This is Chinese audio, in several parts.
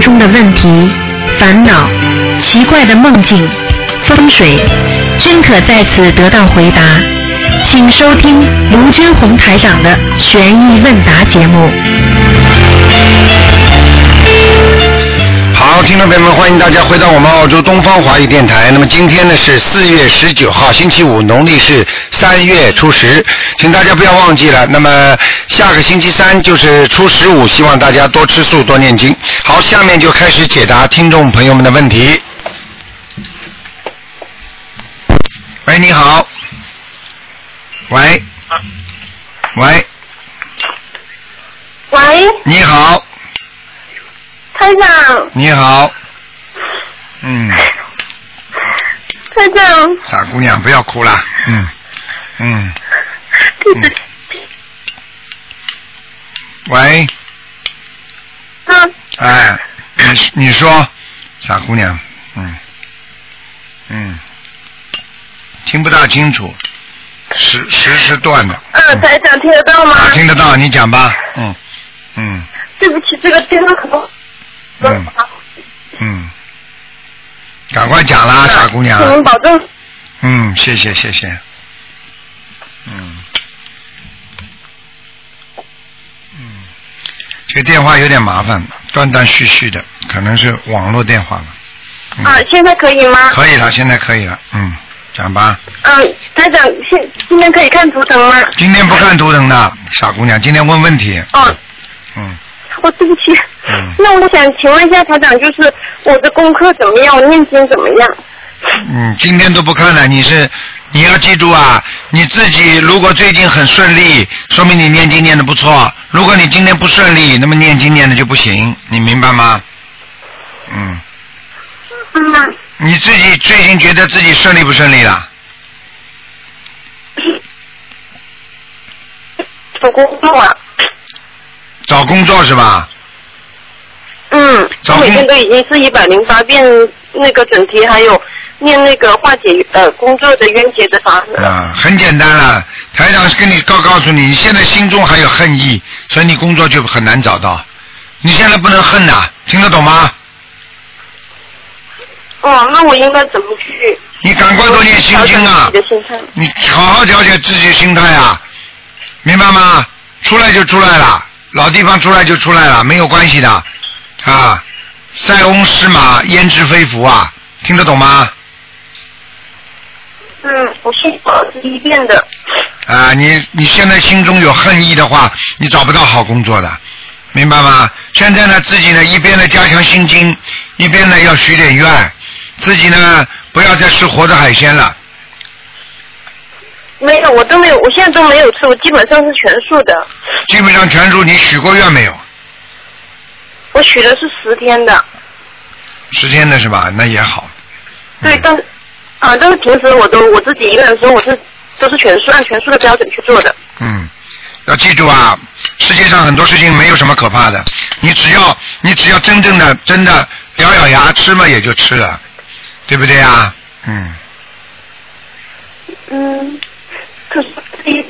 中的问题、烦恼、奇怪的梦境、风水，均可在此得到回答。请收听卢军红台长的《悬疑问答》节目。好，听众朋友们，欢迎大家回到我们澳洲东方华语电台。那么今天呢是四月十九号，星期五，农历是三月初十，请大家不要忘记了。那么下个星期三就是初十五，希望大家多吃素，多念经。好，下面就开始解答听众朋友们的问题。喂，你好。喂。喂，喂，你好，台长，你好。嗯，台长，傻姑娘，不要哭了。嗯，嗯。嗯喂，嗯，哎，你你说，傻姑娘，嗯，嗯，听不大清楚，时时是断的。嗯，台长听得到吗？啊，听得到，你讲吧。嗯，嗯对不起，这个电话可能。嗯嗯，赶快讲啦，傻姑娘。请您保重。嗯，谢谢谢谢。嗯，这个电话有点麻烦，断断续续的，可能是网络电话吧。嗯、啊，现在可以吗？可以了，现在可以了。嗯，讲吧。嗯，台长，现今天可以看图腾吗？今天不看图腾的，傻姑娘，今天问问题。哦，嗯，哦，对不起。嗯那我想请问一下台长，就是我的功课怎么样？我念经怎么样？嗯，今天都不看了，你是你要记住啊，你自己如果最近很顺利，说明你念经念的不错；如果你今天不顺利，那么念经念的就不行，你明白吗？嗯，嗯，你自己最近觉得自己顺利不顺利了？找工作啊。找工作是吧？嗯，找工我每天都已经是一百零八遍那个整题，还有念那个化解呃工作的冤结的法门。啊，很简单了，台长跟你告告诉你，你现在心中还有恨意，所以你工作就很难找到。你现在不能恨呐、听得懂吗？哦，那我应该怎么去？你赶快多念心经啊。你好好调节自己心态啊，明白吗？出来就出来了，老地方出来就出来了，没有关系的啊。塞翁失马，焉知非福啊，听得懂吗？嗯，我是一遍的。啊，你你现在心中有恨意的话，你找不到好工作的，明白吗？现在呢，自己呢一边呢加强心经，一边呢要许点愿，自己呢不要再吃活的海鲜了。没有，我都没有，我现在都没有吃，我基本上是全素的。基本上全素你许过愿没有？我许的是十天的，十天的是吧？那也好。对，嗯但是啊，但是平时我都我自己一个人的时候，我是都是全数按全数的标准去做的。嗯，要记住啊，世界上很多事情没有什么可怕的，你只要你只要真正的真的咬咬牙吃嘛，也就吃了，对不对啊？嗯，嗯，可是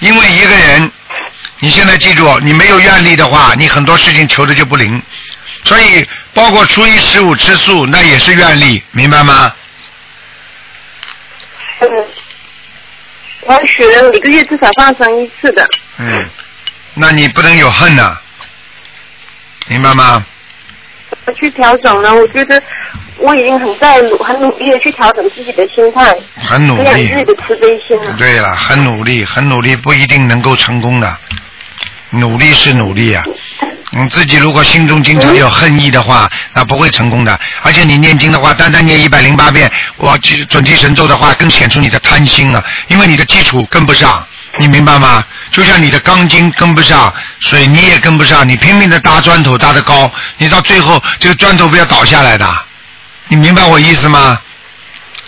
因为一个人，你现在记住，你没有愿力的话，你很多事情求的就不灵，所以包括初一十五吃素，那也是愿力，明白吗？嗯，我还许了每个月至少放生一次的。嗯，那你不能有恨呐、明白吗？怎么去调整呢？我觉得我已经很在努很努力的去调整自己的心态，很努力自。己的慈悲心啊。对了，很努力，很努力，不一定能够成功的。努力是努力啊，你自己如果心中经常有恨意的话，那不会成功的。而且你念经的话，单单念一百零八遍，我记准提神咒的话，更显出你的贪心啊，因为你的基础跟不上，你明白吗？就像你的钢筋跟不上，水泥也跟不上，你拼命的搭砖头搭得高，你到最后这个砖头不要倒下来的，你明白我意思吗？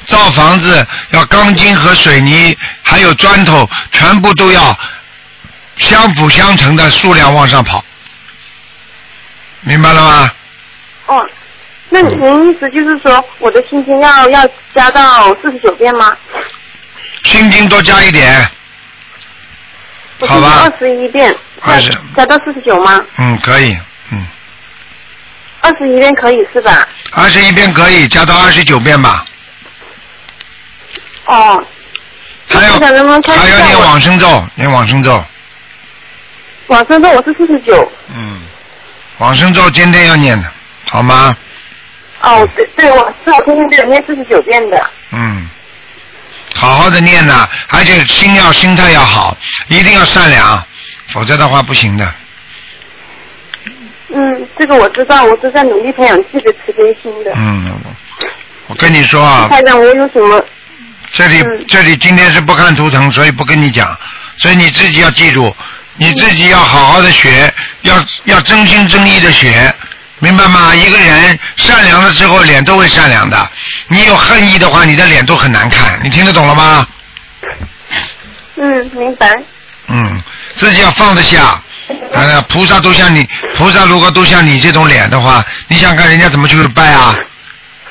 造房子要钢筋和水泥，还有砖头，全部都要相辅相成的数量往上跑，明白了吗？哦，那您意思就是说，我的心经要要加到四十九遍吗？心经多加一点，我好吧二十一遍，二十加到四十九吗？嗯，可以，嗯，二十一遍可以是吧？二十一遍可以加到二十九遍吧。哦，还要我想能不能看还有念一下我往生咒，念往生咒。往生咒我是四十九。嗯，往生咒今天要念的，好吗？哦，对对，我是我天天都有念四十九遍的。嗯，好好的念呐，而且心要心态要好，一定要善良，否则的话不行的。嗯，这个我知道，我是在努力培养自己的慈悲心的。嗯，我跟你说啊，台长，我有什么？这里、嗯这里今天是不看图腾，所以不跟你讲，所以你自己要记住，你自己要好好的学，要要真心真意的学，明白吗？一个人善良的时候，脸都会善良的，你有恨意的话，你的脸都很难看，你听得懂了吗？嗯，明白。嗯，自己要放得下。啊，菩萨都像你，菩萨如果都像你这种脸的话，你想看人家怎么去拜啊？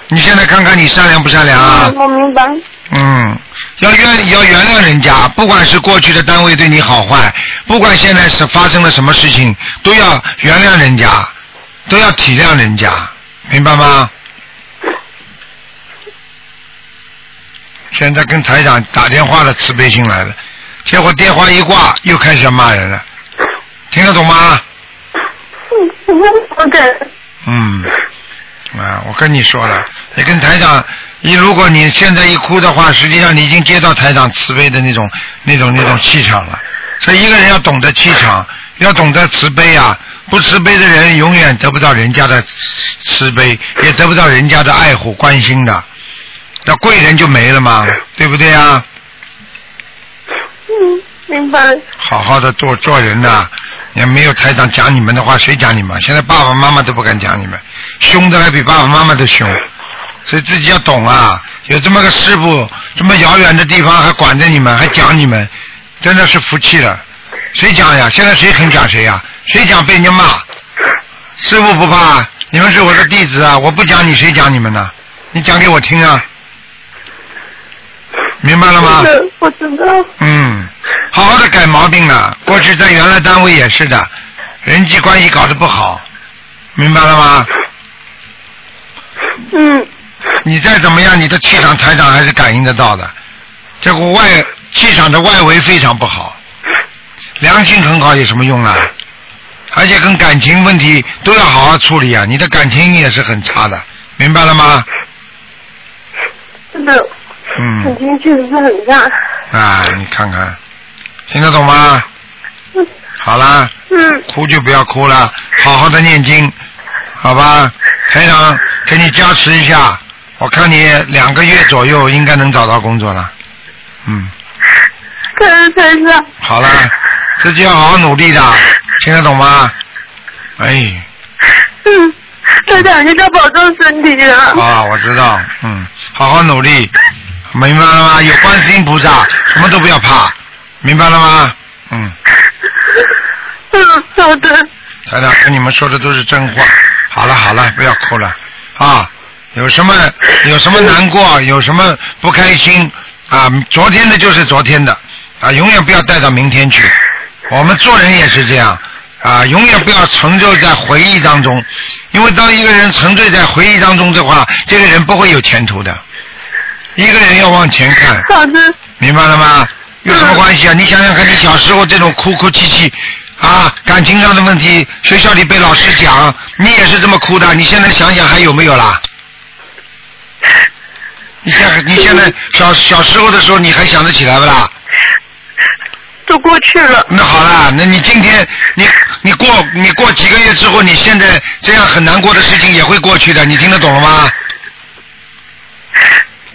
你现在看看你善良不善良啊？嗯，我明白。嗯，要原要原谅人家，不管是过去的单位对你好坏，不管现在是发生了什么事情，都要原谅人家，都要体谅人家，明白吗？现在跟台长打电话的，慈悲心来了，结果电话一挂，又开始要骂人了，听得懂吗？嗯，我的。嗯，啊，我跟你说了，你跟台长，你如果你现在一哭的话，实际上你已经接到台长慈悲的那种、那种、那种气场了。所以一个人要懂得气场，要懂得慈悲啊！不慈悲的人永远得不到人家的慈悲，也得不到人家的爱护、关心的。那贵人就没了嘛，对不对啊？嗯，明白。好好的做做人呐、你要没有台长讲你们的话，谁讲你们？现在爸爸妈妈都不敢讲你们，凶的还比爸爸妈妈都凶，所以自己要懂啊！有这么个师傅，这么遥远的地方还管着你们，还讲你们，真的是福气了。谁讲呀？现在谁肯讲谁呀？谁讲被人家骂？师傅不怕，你们是我的弟子啊！我不讲你，谁讲你们呢？你讲给我听啊！明白了吗？是，我知道。嗯，好好的改毛病了。过去在原来单位也是的，人际关系搞得不好，明白了吗？嗯，你再怎么样，你的气场台长还是感应得到的。这个外气场的外围非常不好，良心很好有什么用啊？而且跟感情问题都要好好处理啊！你的感情也是很差的，明白了吗？是的，嗯感，情确实是很差。啊，你看看，听得懂吗？嗯好啦。嗯，哭就不要哭了，好好的念经，好吧？台长给你加持一下，我看你两个月左右应该能找到工作了。嗯，感恩台长。好了，自己要好好努力的，听得懂吗？哎，嗯，台长，你要保重身体啊。啊，我知道，嗯，好好努力，明白了吗？有观世音菩萨，什么都不要怕，明白了吗？嗯，嗯，好的。台长跟你们说的都是真话。好了好了，不要哭了啊！有什么有什么难过，有什么不开心啊？昨天的就是昨天的啊，永远不要带到明天去。我们做人也是这样啊，永远不要沉醉在回忆当中，因为当一个人沉醉在回忆当中的话，这个人不会有前途的。一个人要往前看，好的。明白了吗？有什么关系啊？你想想看，你小时候这种哭哭泣泣啊，感情上的问题，学校里被老师讲，你也是这么哭的。你现在想想还有没有啦？你现你现在小小时候的时候，你还想得起来不啦？都过去了。那好啦，那你今天你你过你过几个月之后，你现在这样很难过的事情也会过去的，你听得懂了吗？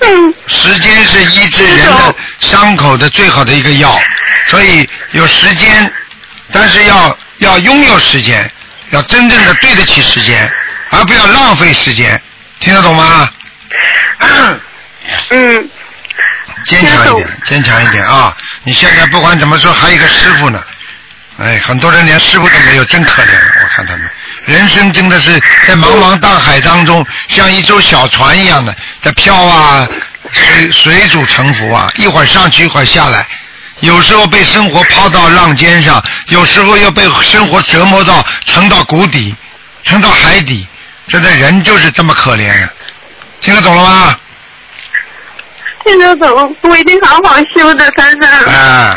嗯，时间是医治人的伤口的最好的一个药，所以有时间，但是要要拥有时间，要真正的对得起时间，而不要浪费时间，听得懂吗？嗯，嗯坚强一点，坚强一点啊！你现在不管怎么说，还有一个师傅呢。哎，很多人连师傅都没有，真可怜。我看他们，人生真的是在茫茫大海当中，像一艘小船一样的在飘啊，水水主沉浮啊，一会儿上去，一会儿下来。有时候被生活抛到浪尖上，有时候又被生活折磨到沉到谷底。沉到海底。真的人就是这么可怜啊、听得懂了吗？听得懂，我一定好好修的，台长。哎，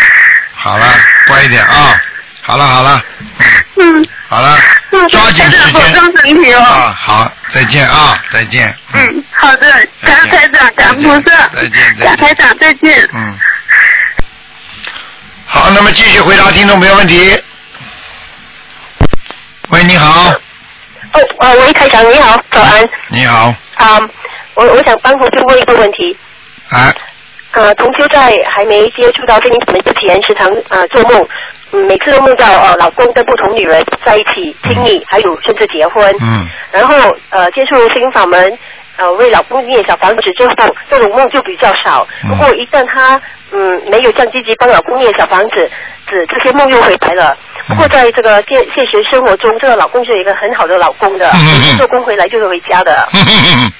好了，乖一点啊。好了好了，嗯，好了，抓紧时台长保间重身体哦。啊！好，再见啊，再见。嗯，好的，感恩台长，感恩菩萨，再感恩台长，再见。嗯。好，那么继续回答听众朋友问题。喂，你好，哦，呃，喂，台长你好，早安。你好，啊、我我想帮同学问一个问题。哎，呃，同修在还没接触到心灵法门之前，时常呃做梦，嗯，每次都梦到呃老公跟不同女人在一起亲密，还有甚至结婚。嗯然后呃接触心法门，呃为老公念小房子之后，这种梦就比较少。嗯不过一旦他嗯没有像积极帮老公念小房子，子这些梦又回来了。不过在这个现现实生活中，这个老公是一个很好的老公的，嗯做工回来就是回家的。哼哼哼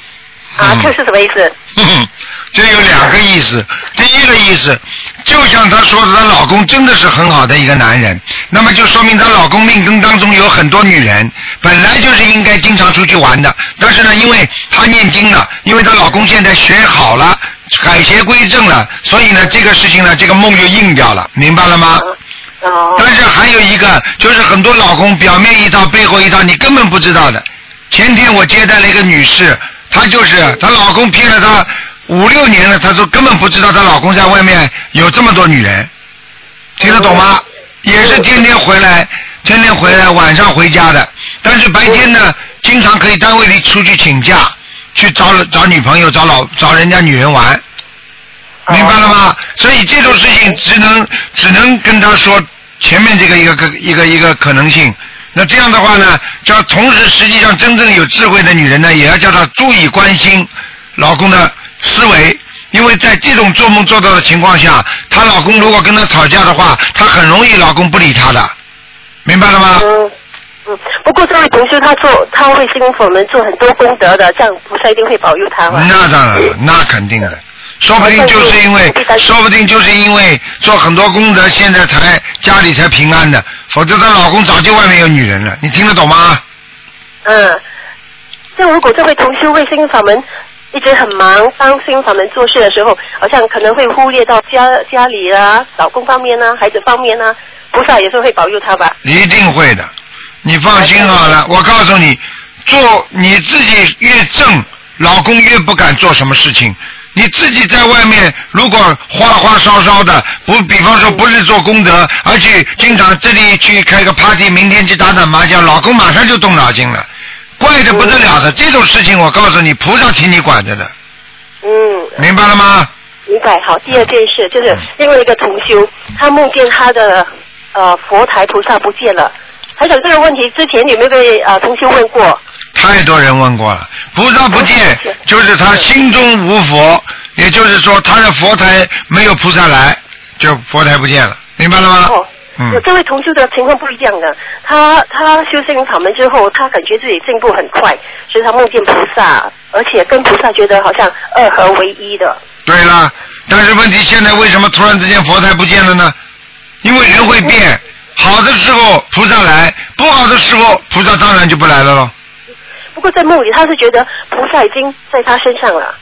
啊，嗯这是什么意思？这有两个意思。第一个意思，就像她说的，她老公真的是很好的一个男人，那么就说明她老公命根当中有很多女人，本来就是应该经常出去玩的，但是呢，因为她念经了，因为她老公现在学好了，改邪归正了，所以呢，这个事情呢，这个梦就应掉了，明白了吗？哦，但是还有一个，就是很多老公表面一套，背后一套，你根本不知道的。前天我接待了一个女士，她就是她老公骗了她五六年了，她都根本不知道她老公在外面有这么多女人，听得懂吗？也是天天回来，天天回来，晚上回家的。但是白天呢，经常可以单位里出去请假，去找找女朋友，找老找人家女人玩。明白了吗？所以这种事情只能只能跟他说前面这个一个一个一个可能性。那这样的话呢，叫同时实际上真正有智慧的女人呢，也要叫她注意关心老公的思维，因为在这种做梦做到的情况下，她老公如果跟她吵架的话，她很容易老公不理她的，明白了吗？嗯嗯，不过这位同学他做他为新佛门做很多功德的，这样菩萨一定会保佑他嘛。那当然了，那肯定的。说不定就是因为，说不定就是因为做很多功德，现在才家里才平安的，否则她老公早就外面有女人了。你听得懂吗？嗯，像如果这位同修为新法门一直很忙，帮新法门做事的时候，好像可能会忽略到家家里啊、老公方面啊、孩子方面啊，菩萨也是会保佑他吧？一定会的，你放心好了。我告诉你，做你自己越正，老公越不敢做什么事情。你自己在外面如果花花烧烧的，不，比方说不是做功德，而且经常这里去开个 party，明天去打打麻将，老公马上就动脑筋了，怪得不得了的。这种事情我告诉你，菩萨替你管着的，嗯，明白了吗？明白。好，第二件事就是另外一个同修，他梦见他的呃佛台菩萨不见了。还想这个问题之前有没有被呃同修问过？太多人问过了，菩萨不见，就是他心中无佛，也就是说他的佛台没有菩萨来，就佛台不见了，明白了吗？哦，嗯这位同修的情况不一样的，他他修心法门之后，他感觉自己进步很快，所以他梦见菩萨，而且跟菩萨觉得好像二合为一的。对了，但是问题现在为什么突然之间佛台不见了呢？因为人会变，好的时候菩萨来，不好的时候菩萨当然就不来了喽。不过在梦里，他是觉得菩萨已经在他身上了。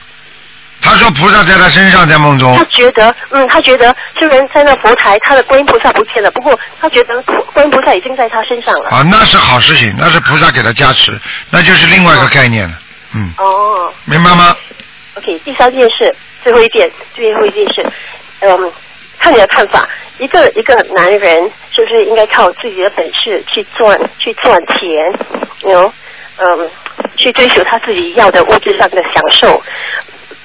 他说菩萨在他身上，在梦中。他，觉得，嗯，他觉得虽然在那佛台，他的观音菩萨不见了，不过他觉得观音菩萨已经在他身上了。啊，那是好事情，那是菩萨给他加持，那就是另外一个概念了，嗯，哦。明白吗？，OK，第三件事，最后一件，最后一件事，嗯，看你的看法，一个一个男人是不是应该靠自己的本事去赚去赚钱，有，嗯，去追求他自己要的物质上的享受，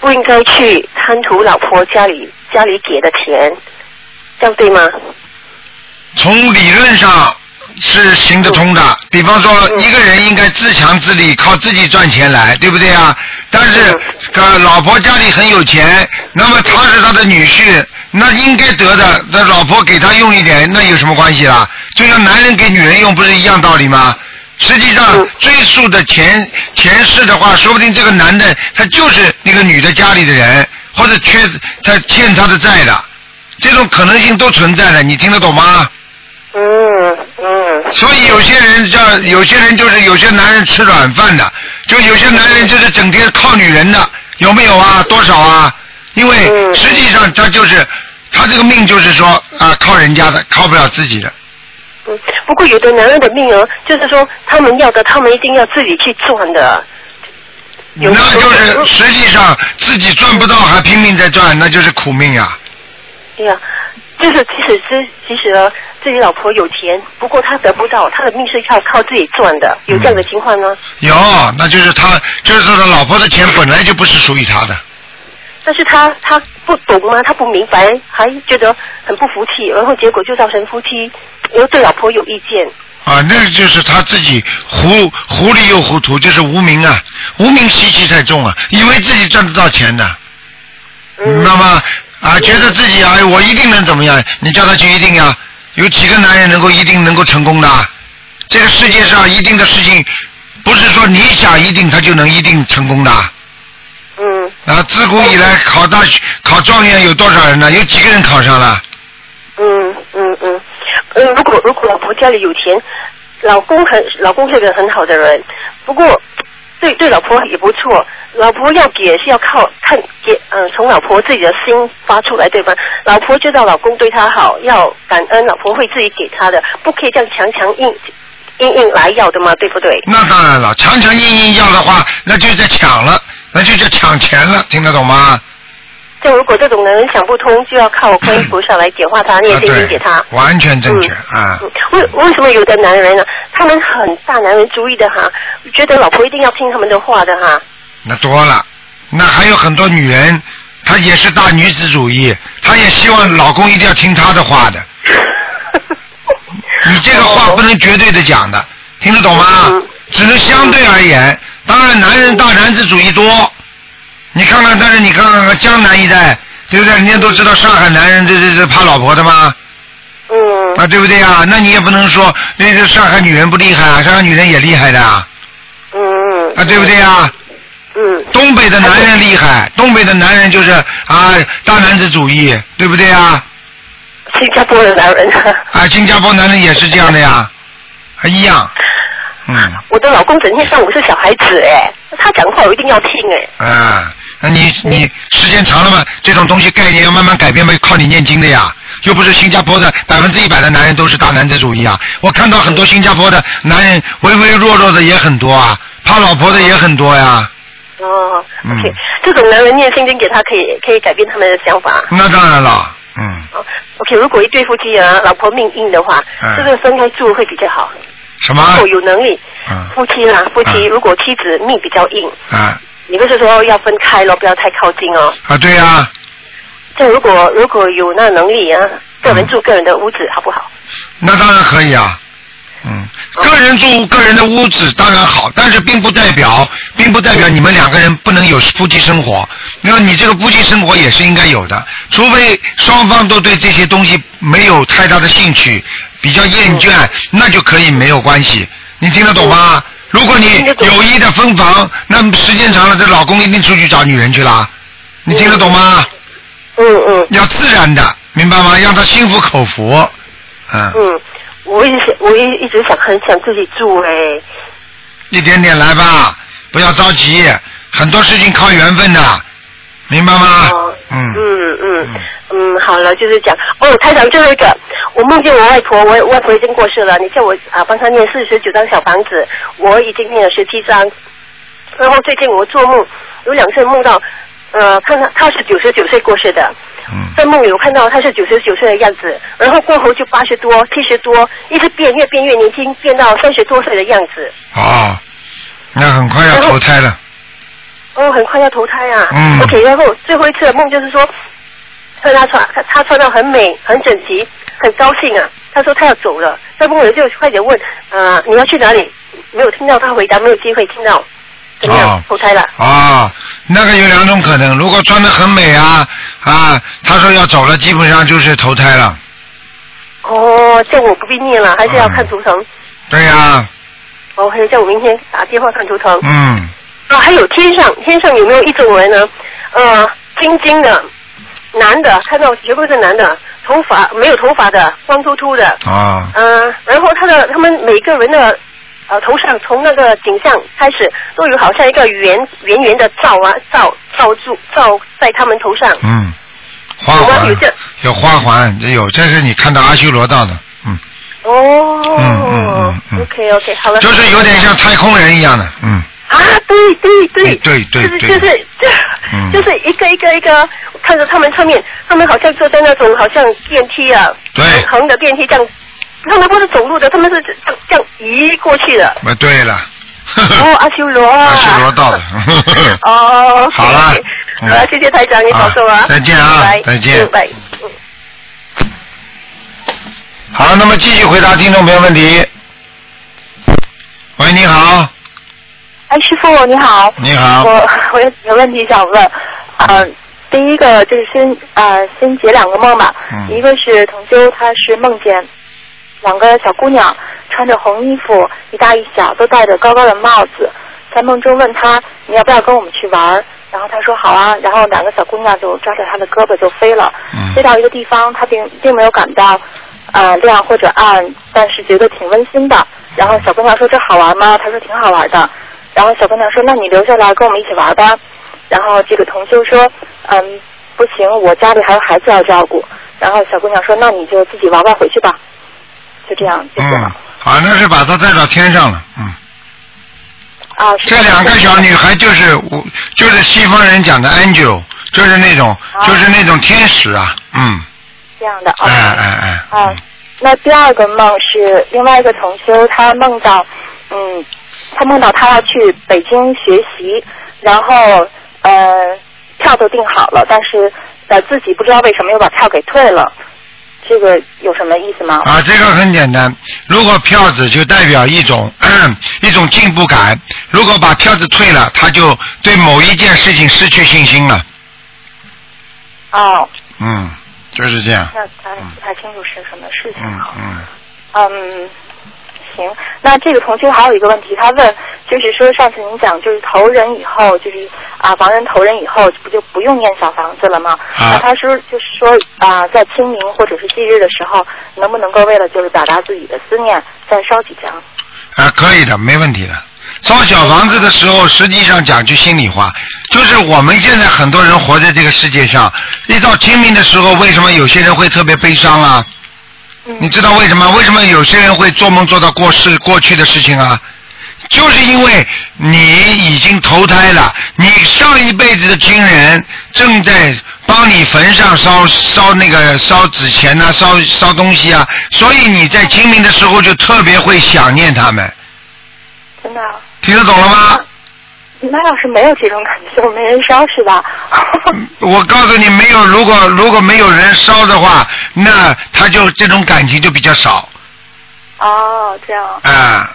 不应该去贪图老婆家里家里给的钱，这样对吗？从理论上是行得通的。比方说，一个人应该自强自立，靠自己赚钱来，对不对啊？但是，呃，老婆家里很有钱，那么他是他的女婿，那应该得的，那老婆给他用一点，那有什么关系啦？就像男人给女人用，不是一样道理吗？实际上，追溯的前前世的话，说不定这个男的他就是那个女的家里的人，或者缺他欠他的债的，这种可能性都存在的，你听得懂吗？嗯嗯，所以有些人叫有些人就是有些男人吃软饭的，就有些男人就是整天靠女人的，有没有啊？多少啊？因为嗯实际上他就是他这个命就是说啊靠人家的，靠不了自己的。嗯，不过有的男人的命哦，就是说他们要的，他们一定要自己去赚的。有那就是实际上自己赚不到还拼命在赚，那就是苦命呀。对呀、就是即使是即使呢自己老婆有钱，不过他得不到，他的命是要靠自己赚的，有这样的情况呢？有，那就是他，就是说他老婆的钱本来就不是属于他的。但是他他不懂吗？他不明白，还觉得很不服气，然后结果就造成夫妻又对老婆有意见。啊，那就是他自己糊糊里又糊涂，就是无名啊，无名习气太重啊，以为自己赚得到钱的，嗯，那么啊，觉得自己哎，我一定能怎么样？你叫他去一定呀？有几个男人能够一定能够成功的？这个世界上一定的事情，不是说你想一定他就能一定成功的。嗯啊，自古以来考大学、考状元有多少人呢？有几个人考上了？嗯嗯嗯嗯，如果如果老婆家里有钱，老公很老公是个很好的人，不过对对老婆也不错。老婆要给是要靠看给嗯、从老婆自己的心发出来，对吧？老婆知道老公对她好，要感恩，老婆会自己给她的，不可以这样强强硬硬硬来要的嘛，对不对？那当然了，强强硬硬要的话，那就在抢了，那就叫抢钱了，听得懂吗？就如果这种人想不通，就要靠观音菩萨来点化他，念啊，心经对给他。，完全正确嗯啊。嗯为为什么有的男人呢、他们很大男人主义的哈，觉得老婆一定要听他们的话的哈。那多了，那还有很多女人，她也是大女子主义，她也希望老公一定要听她的话的。你这个话不能绝对的讲的，听得懂吗嗯？只能相对而言。当然，男人大男子主义多，你看看，但是你看看江南一带，对不对？人家都知道上海男人这这这怕老婆的吗？嗯啊，对不对啊？那你也不能说那个上海女人不厉害啊，上海女人也厉害的啊，嗯啊，对不对啊？嗯东北的男人厉害，东北的男人就是啊大男子主义，对不对啊？新加坡的男人，啊，新加坡男人也是这样的呀，还一样，嗯，我的老公整天当我是小孩子哎，他讲话我一定要听哎。啊，那你你时间长了嘛，这种东西概念要慢慢改变嘛，靠你念经的呀。又不是新加坡的百分之一百的男人都是大男子主义啊！我看到很多新加坡的男人唯唯弱弱的也很多啊，怕老婆的也很多呀。哦嗯，OK，这种男人念心经给他，可以可以改变他们的想法。那当然了，嗯，哦，OK，如果一对夫妻啊，老婆命硬的话，嗯这个分开住会比较好。什么如？果有能力，嗯夫妻啦，夫妻嗯如果妻子命比较硬，啊你不是说要分开咯，不要太靠近哦。啊，对呀、这如果如果有那能力啊，个人住个人的屋子好不好？那当然可以啊。嗯，个人住个人的屋子当然好，但是并不代表，并不代表你们两个人不能有夫妻生活。那么你这个夫妻生活也是应该有的，除非双方都对这些东西没有太大的兴趣，比较厌倦，那就可以没有关系。你听得懂吗？如果你有意的分房，那么时间长了，这老公一定出去找女人去了。你听得懂吗？嗯嗯要自然的，明白吗？让他心服口服。嗯。嗯，我一直想，我一一直想很想自己住哎。一点点来吧，不要着急，很多事情靠缘分的，明白吗？哦嗯。嗯嗯嗯，好了，就是讲。哦，台长最后一个，我梦见我外婆，我外婆已经过世了，你叫我啊帮她念四十九张小房子，我已经念了十七张，然后最近我做梦有两次梦到，呃，看她她是九十九岁过世的，嗯。在梦里我看到她是九十九岁的样子，然后过后就八十多、七十多，一直变越变越年轻，变到三十多岁的样子，哦，那很快要投胎了。哦，很快要投胎啊。嗯 OK，然后最后一次的梦就是说，看他穿他他穿的很美、很整齐，很高兴啊。他说他要走了，在梦里就快点问，呃，你要去哪里？没有听到他回答，没有机会听到，怎么样？哦投胎了。哦，那个有两种可能，如果穿的很美啊啊，他说要走了，基本上就是投胎了。哦，这我不必念了，还是要看图腾。对呀、哦，还有叫我明天打电话看图腾。嗯，啊，还有天上，天上有没有一种人呢？呃，晶晶的，男的，看到全部是男的，头发没有头发的，光秃秃的，啊，嗯、然后他的他们每个人的呃头上从那个景象开始都有好像一个圆圆圆的罩啊罩罩住罩在他们头上，嗯，花环有这有花环，这有，这是你看到阿修罗道的，嗯，哦，嗯嗯嗯 OK OK 好了，就是有点像太空人一样的，嗯，啊，对对对，对对就是对。就是就嗯。就是一个一个一个，看着他们上面，他们好像坐在那种好像电梯啊，对。横的电梯这样，他们不是走路的，他们是这样这样移过去的。啊，对了，哦，阿修罗啊，阿修罗到了，哦好了。好了，谢谢台长，你保重啊。啊，再见啊拜再见。嗯好，那么继续回答听众朋友问题。喂，你好，哎，师傅你好。你好我我有几个问题想问，呃，第一个就是先呃先解两个梦吧。嗯一个是同修，他是梦见两个小姑娘穿着红衣服，一大一小，都戴着高高的帽子，在梦中问他你要不要跟我们去玩儿，然后他说好啊，然后两个小姑娘就抓着他的胳膊就飞了，嗯飞到一个地方，他并并没有感到呃亮或者暗，但是觉得挺温馨的。然后小姑娘说这好玩吗？他说挺好玩的。然后小姑娘说那你留下来跟我们一起玩吧。然后这个同修说嗯不行，我家里还有孩子要照顾。然后小姑娘说那你就自己玩玩回去吧。就这样谢谢嗯了。，好，那是把她带到天上了，嗯。啊，是这两个小女孩就是我，就是西方人讲的 angel，就是那种，啊就是那种天使啊，嗯，这样的。哎哎哎，啊，那第二个梦是另外一个同修，他梦到，嗯，他梦到他要去北京学习，然后呃票都订好了，但是呃自己不知道为什么又把票给退了，这个有什么意思吗？啊，这个很简单。如果票子就代表一种一种进步感，如果把票子退了，他就对某一件事情失去信心了。哦，嗯，就是这样。那他不太清楚是什么事情嗯好。嗯，嗯，行。那这个同学还有一个问题，他问，就是说上次您讲，就是投人以后，就是啊，亡人投人以后，不就不用念小房子了吗？啊那他说，就是说啊，在清明或者是忌日的时候，能不能够为了就是表达自己的思念，再烧几张？啊，可以的，没问题的。烧小房子的时候，实际上讲句心里话，就是我们现在很多人活在这个世界上，一到清明的时候，为什么有些人会特别悲伤啊？嗯你知道为什么？为什么有些人会做梦做到过世过去的事情啊？就是因为你已经投胎了，你上一辈子的亲人正在帮你坟上烧烧那个烧纸钱呐、烧烧东西啊，所以你在清明的时候就特别会想念他们，真的啊？听得懂了吗？那要是没有这种感受，没人烧是吧？我告诉你，没有如果如果没有人烧的话，那他就这种感情就比较少哦，这样。啊。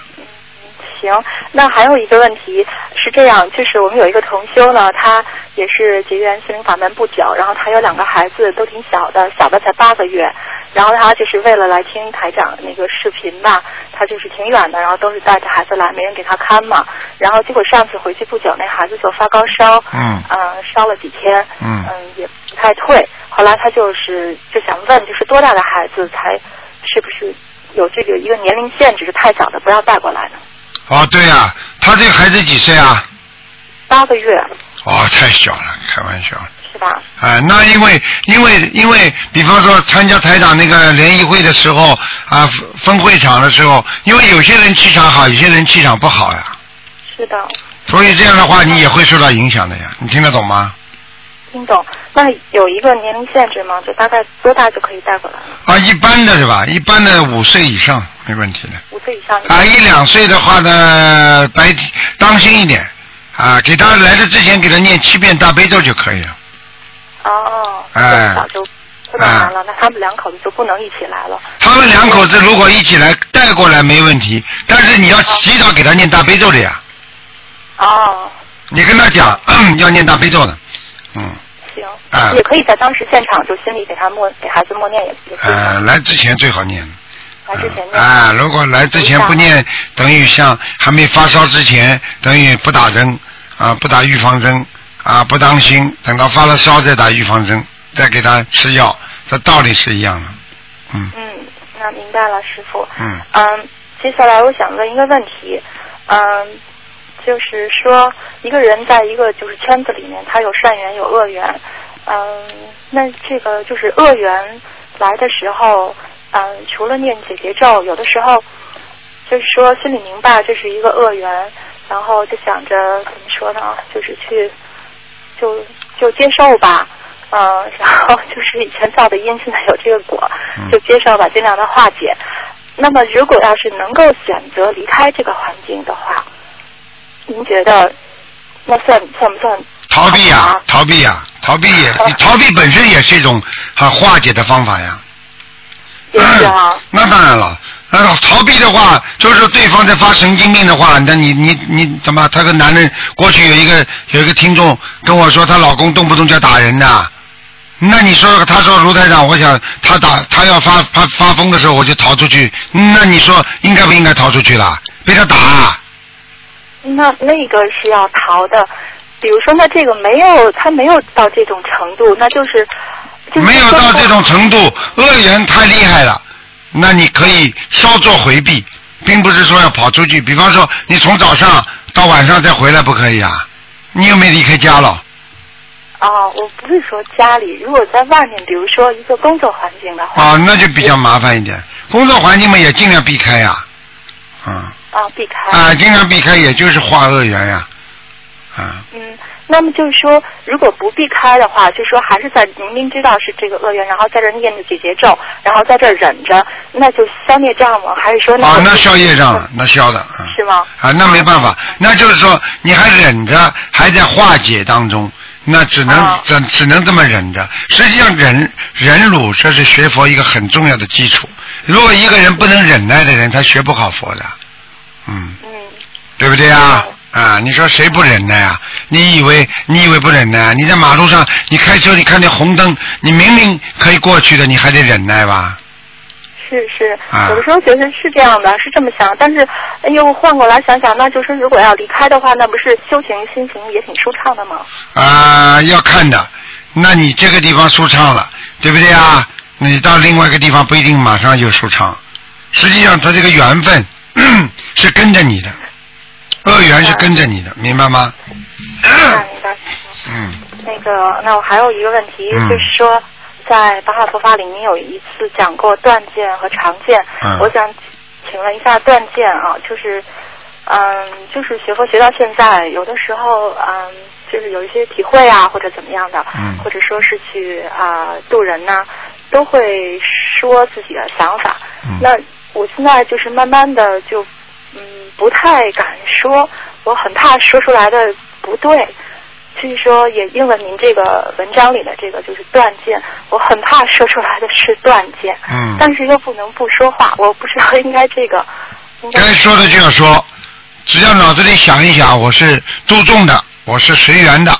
行，那还有一个问题是这样，就是我们有一个同修呢，他也是结缘心灵法门不久，然后他有两个孩子都挺小的，小的才八个月，然后他就是为了来听台长那个视频吧，他就是挺远的，然后都是带着孩子来，没人给他看嘛，然后结果上次回去不久，那孩子就发高烧，嗯呃烧了几天，嗯也不太退，后来他就是就想问，就是多大的孩子才是不是有这个一个年龄限制，是太小的不要带过来呢？哦，对呀、他这个孩子几岁啊？八个月哦，太小了，开玩笑。是吧？哎，那因为因为因为，比方说参加台长那个联谊会的时候啊，分分会场的时候，因为有些人气场好，有些人气场不好呀，是的，所以这样的话你也会受到影响的呀，你听得懂吗？听懂。那有一个年龄限制吗？就大概多大就可以带过来？啊，一般的是吧？一般的五岁以上没问题的。五岁以上？啊，一两岁的话呢，白当心一点啊，给他来的之前给他念七遍大悲咒就可以了。哦，哎这么早就不能来了，那他们两口子就不能一起来了。他们两口子如果一起来带过来没问题，但是你要及早给他念大悲咒的呀。哦，你跟他讲要念大悲咒的，嗯，行，啊也可以在当时现场就心里给他默给孩子默念也也呃，来之前最好念。来之前念。啊，如果来之前不念，等于像还没发烧之前，等于不打针啊，不打预防针啊，不当心，等到发了烧再打预防针，再给他吃药，这道理是一样的。嗯嗯，那明白了，师傅。嗯嗯，接下来我想问一个问题，嗯，就是说一个人在一个就是圈子里面，他有善缘有恶缘，嗯，那这个就是恶缘来的时候，嗯，除了念姐姐咒，有的时候就是说心里明白这是一个恶缘，然后就想着怎么说呢，就是去就就接受吧。嗯，然后就是以前造的因，现在有这个果，嗯就接受吧，尽量的化解。那么，如果要是能够选择离开这个环境的话，您觉得那算算不算逃避呀、啊逃避呀、逃避也，你 逃避本身也是一种啊化解的方法呀。也是啊？那当然了，那逃避的话，就是对方在发神经病的话，那你你你怎么？他个男人过去有一个有一个听众跟我说，她老公动不动就要打人的。那你说，他说卢台长，我想他打他要发发发疯的时候，我就逃出去。那你说应该不应该逃出去了？被他打，那那个是要逃的。比如说，那这个没有，他没有到这种程度，那就是没有到这种程度，恶缘太厉害了。那你可以稍作回避，并不是说要跑出去。比方说，你从早上到晚上再回来不可以啊？你有没有离开家了？啊，我不是说家里，如果在外面，比如说一个工作环境的话，啊，那就比较麻烦一点。工作环境嘛，也尽量避开呀、啊。啊，避开。啊，尽量避开，也就是化恶缘呀、啊。嗯，那么就是说，如果不避开的话，就说还是在明明知道是这个恶缘，然后在这儿念着解结咒，然后在这儿忍着，那就消孽障吗？还是说那啊，那消业障了，那消的啊。是吗？啊，那没办法，那就是说你还忍着，还在化解当中，那只能啊只只能这么忍着。实际上忍忍辱，这是学佛一个很重要的基础。如果一个人不能忍耐的人，他学不好佛的，嗯，嗯，对不对啊？啊，你说谁不忍耐啊？你以为你以为不忍耐啊？你在马路上，你开车，你看见红灯，你明明可以过去的，你还得忍耐吧？是是啊，有的时候觉得是这样的，是这么想，但是又，换过来想想，那就是如果要离开的话，那不是修行心情也挺舒畅的吗？啊，要看的。那你这个地方舒畅了，对不对啊？那你到另外一个地方不一定马上就舒畅。实际上，他这个缘分 是跟着你的，恶缘是跟着你的，明白吗？那明白。嗯，那个，那我还有一个问题，嗯就是说，在《白话佛法》里面有一次讲过断见和常见，嗯我想请问一下断见啊，就是，嗯，就是学佛学到现在，有的时候，嗯，就是有一些体会啊，或者怎么样的，嗯或者说是去啊、渡人呐、都会说自己的想法。嗯那我现在就是慢慢的就，嗯，不太敢说，我很怕说出来的不对。所以说，也应了您这个文章里的这个就是断见，我很怕说出来的是断见，嗯但是又不能不说话，我不知道应该这个应该该说的就要说，只要脑子里想一想，我是度众的，我是随缘的，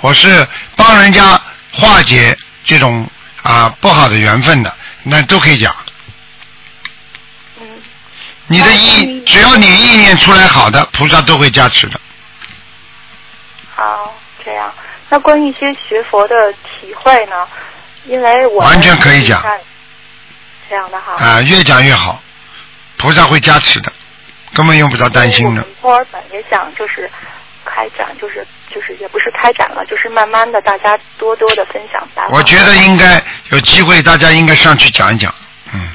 我是帮人家化解这种啊不好的缘分的，那都可以讲。嗯你的意，只要你意念出来好的，菩萨都会加持的。好这样。那关于一些学佛的体会呢？因为我完全可以讲这样的哈。啊，越讲越好，菩萨会加持的，根本用不着担心的因为我。们墨尔本也想就是开展，就是就是也不是开展了，就是慢慢的大家多多的分享白话。我觉得应该有机会，大家应该上去讲一讲。嗯，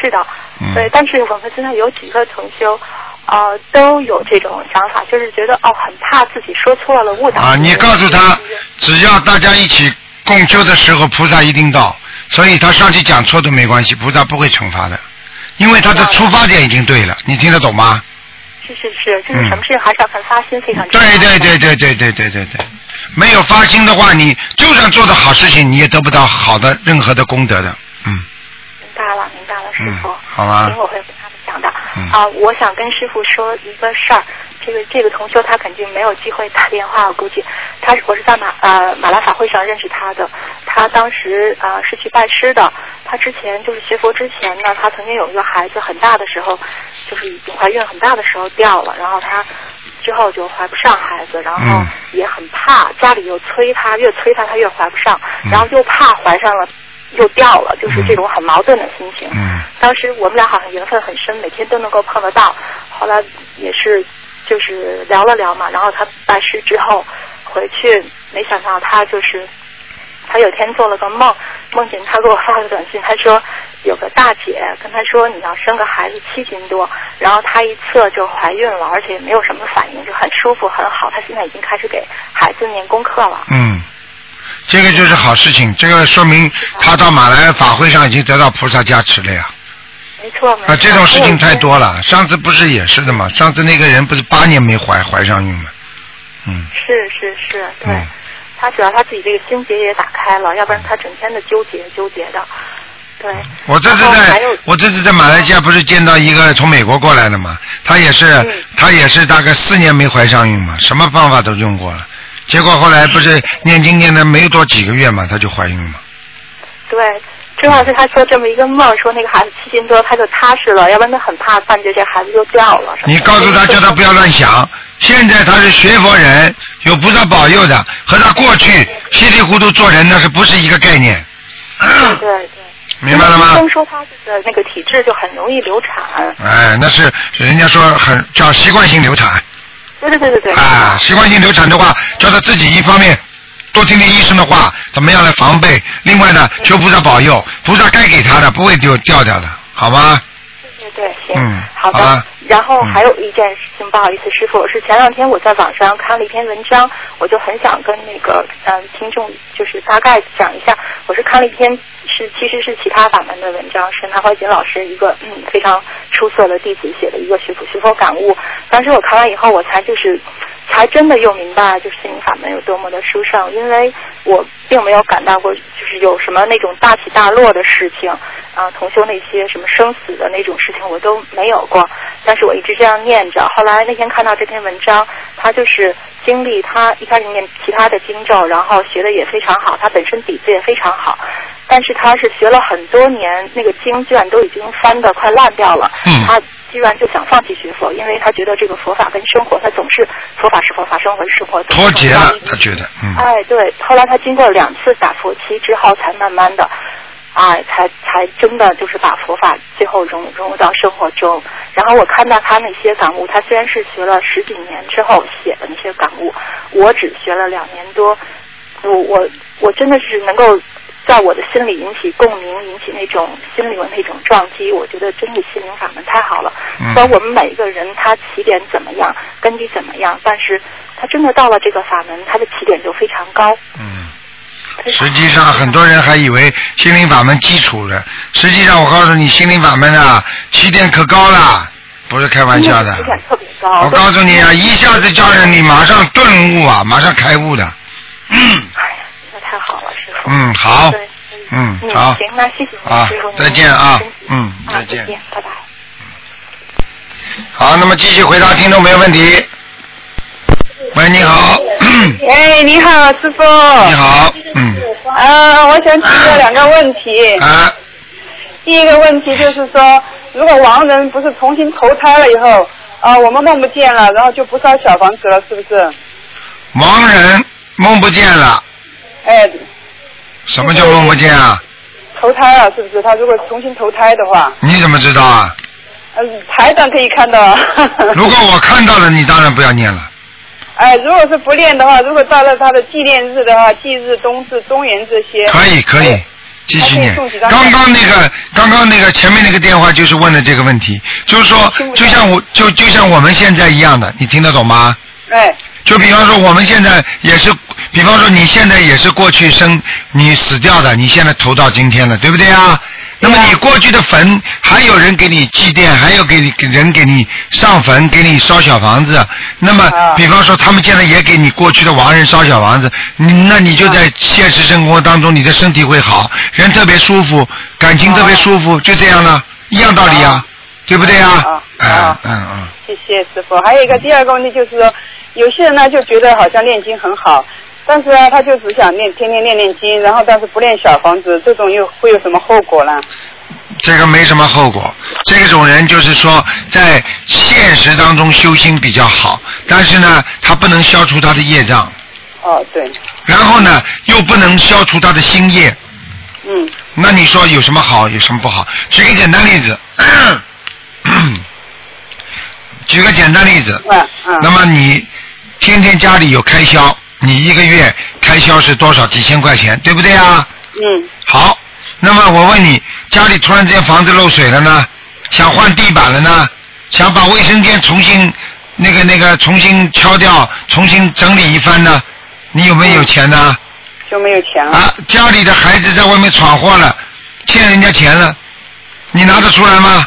是的，嗯对。但是我们现在有几个同修，呃，都有这种想法，就是觉得哦，很怕自己说错了，误导啊，你告诉他，只要大家一起共修的时候，菩萨一定到，所以他上去讲错都没关系，菩萨不会惩罚的，因为他的出发点已经对了，你听得懂吗？是是是，就是嗯什么事还是要看发心，非常重要。对对对对对对对对对，没有发心的话，你就算做的好事情，你也得不到好的任何的功德的。嗯，明白了，明白了，师傅。嗯好吧行，我会跟他们讲的。嗯啊，我想跟师傅说一个事儿。这个这个同修他肯定没有机会打电话，我估计他是我是在马呃马拉法会上认识他的。他当时啊、呃是去拜师的。他之前就是学佛之前呢，他曾经有一个孩子很大的时候，就是已经怀孕很大的时候掉了，然后他之后就怀不上孩子，然后嗯也很怕，家里又催他，越催他他越怀不上，嗯然后又怕怀上了又掉了，就是这种很矛盾的心情。嗯当时我们俩好像缘分很深，每天都能够碰得到。后来也是就是聊了聊嘛，然后他拜师之后回去，没想到他就是他有天做了个梦，梦见他给我发了短信，他说有个大姐跟他说你要生个孩子七斤多，然后他一测就怀孕了，而且也没有什么反应，就很舒服很好。他现在已经开始给孩子念功课了。嗯，这个就是好事情，这个说明他到马来法会上已经得到菩萨加持了呀。没错。啊，这种事情太多了。上次不是也是的吗？上次那个人不是八年没怀怀上孕吗？嗯是是是，对。嗯他主要他自己这个心结也打开了，要不然他整天的纠结纠结的。对。我这次在我这次在马来西亚不是见到一个从美国过来的嘛，他也是、嗯他也是大概四年没怀上孕嘛，什么方法都用过了，结果后来不是念经念的没有多几个月嘛，她就怀孕了嘛。对，正好是她做这么一个梦，说那个孩子七斤多，她就踏实了，要不然她很怕犯罪这孩子就掉了。你告诉她，叫她不要乱想。现在她是学佛人，有菩萨保佑的，和她过去稀里糊涂做人那是不是一个概念？对对对。明白了吗医？生说他这个那个体质就很容易流产。哎，那是人家说很叫习惯性流产对对对对对。啊，习惯性流产的话，叫他自己一方面多听听医生的话，怎么样来防备？另外呢，求菩萨保佑，菩萨该给他的不会丢掉掉的，好吗？对对对，行，嗯好的。然后嗯还有一件事情，不好意思，师傅，是前两天我在网上看了一篇文章，我就很想跟那个嗯、呃听众就是大概讲一下，我是看了一篇是其实是其他法门的文章，是南怀瑾老师一个嗯非常出色的弟子写的一个学佛学佛感悟。当时我看完以后，我才就是才真的又明白，就是心灵法门有多么的殊胜，因为我并没有感到过就是有什么那种大起大落的事情，啊，同修那些什么生死的那种事情我都没有过，但是我一直这样念着。后来那天看到这篇文章，他就是经历他一开始念其他的经咒，然后学的也非常好，他本身底子也非常好，但是他是学了很多年，那个经卷都已经翻得快烂掉了，嗯他居然就想放弃学佛，因为他觉得这个佛法跟生活，他总是佛法是佛法，生活是生活，脱节了，他觉得，嗯。哎，对，后来他经过两次打佛期之后，才慢慢的，哎，才才真的就是把佛法最后融融入到生活中。然后我看到他那些感悟，他虽然是学了十几年之后写的那些感悟，我只学了两年多，我我我真的是能够在我的心里引起共鸣，引起那种心灵的那种撞击。我觉得真的心灵法门太好了。嗯虽然我们每一个人他起点怎么样，根基怎么样，但是他真的到了这个法门，他的起点就非常高。嗯，实际上很多人还以为心灵法门基础的，实际上我告诉你，心灵法门啊，起点可高了，不是开玩笑的起。点特别高。我告诉你啊，一下子叫人你马上顿悟啊，马上开悟的。嗯哎呀，那太好了。嗯，好，嗯，嗯，好，行，那谢谢您，啊，再见啊嗯啊再见再见，拜拜。好，那么继续回答听众朋友问题。喂，你好，哎，你好，师傅。你。好，嗯，啊，我想请教两个问题。啊，第一个问题就是说，如果亡人不是重新投胎了以后，啊，我们梦不见了，然后就不烧小房子了，是不是？盲人梦不见了，哎，什么叫梦不见啊？投胎了，是不是？他如果重新投胎的话，你怎么知道啊？呃，台长可以看到。如果我看到了，你当然不要念了。哎，如果是不念的话，如果到了他的纪念日的话，忌日、冬至、中元这些，可以，可以，继续念刚刚那个，刚刚那个前面那个电话就是问的这个问题，就是说，就像我就就像我们现在一样的，你听得懂吗？哎，就比方说我们现在也是，比方说你现在也是过去生你死掉的，你现在投到今天了，对不对啊？那么你过去的坟还有人给你祭奠，还有给你给人给你上坟，给你烧小房子。那么啊，比方说他们现在也给你过去的亡人烧小房子，你那你就在现实生活当中，你的身体会好，人特别舒服，感情特别舒服，就这样了，一样道理啊，对不对啊啊？嗯啊嗯嗯。谢谢师傅。还有一个第二个问题就是说，有些人呢就觉得好像念经很好，但是呢他就只想念天天念念经，然后但是不练小房子，这种又会有什么后果呢？这个没什么后果。这种人就是说，在现实当中修心比较好，但是呢，他不能消除他的业障，哦，对，然后呢，又不能消除他的心业。嗯那你说有什么好，有什么不好？举个简单例子，举个简单例子，嗯嗯。那么你天天家里有开销，你一个月开销是多少？几千块钱，对不对啊？嗯好，那么我问你，家里突然之间房子漏水了呢，想换地板了呢，想把卫生间重新那个那个重新敲掉，重新整理一番呢，你有没有钱呢？就没有钱了。啊，家里的孩子在外面闯祸了，欠人家钱了，你拿得出来吗？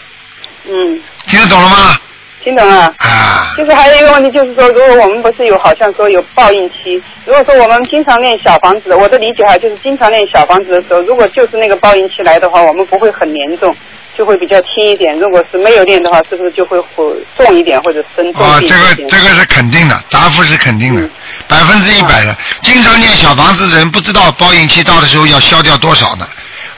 嗯，听得懂了吗？听懂了。啊，就是还有一个问题，就是说，如果我们不是有好像说有报应期，如果说我们经常练小房子，我的理解哈，就是经常练小房子的时候，如果就是那个报应期来的话，我们不会很严重，就会比较轻一点；如果是没有练的话，是不是就会会重一点或者深重啊，一这个？这个是肯定的，答复是肯定的嗯，百分之一百的。经常练小房子的人，不知道报应期到的时候要消掉多少呢？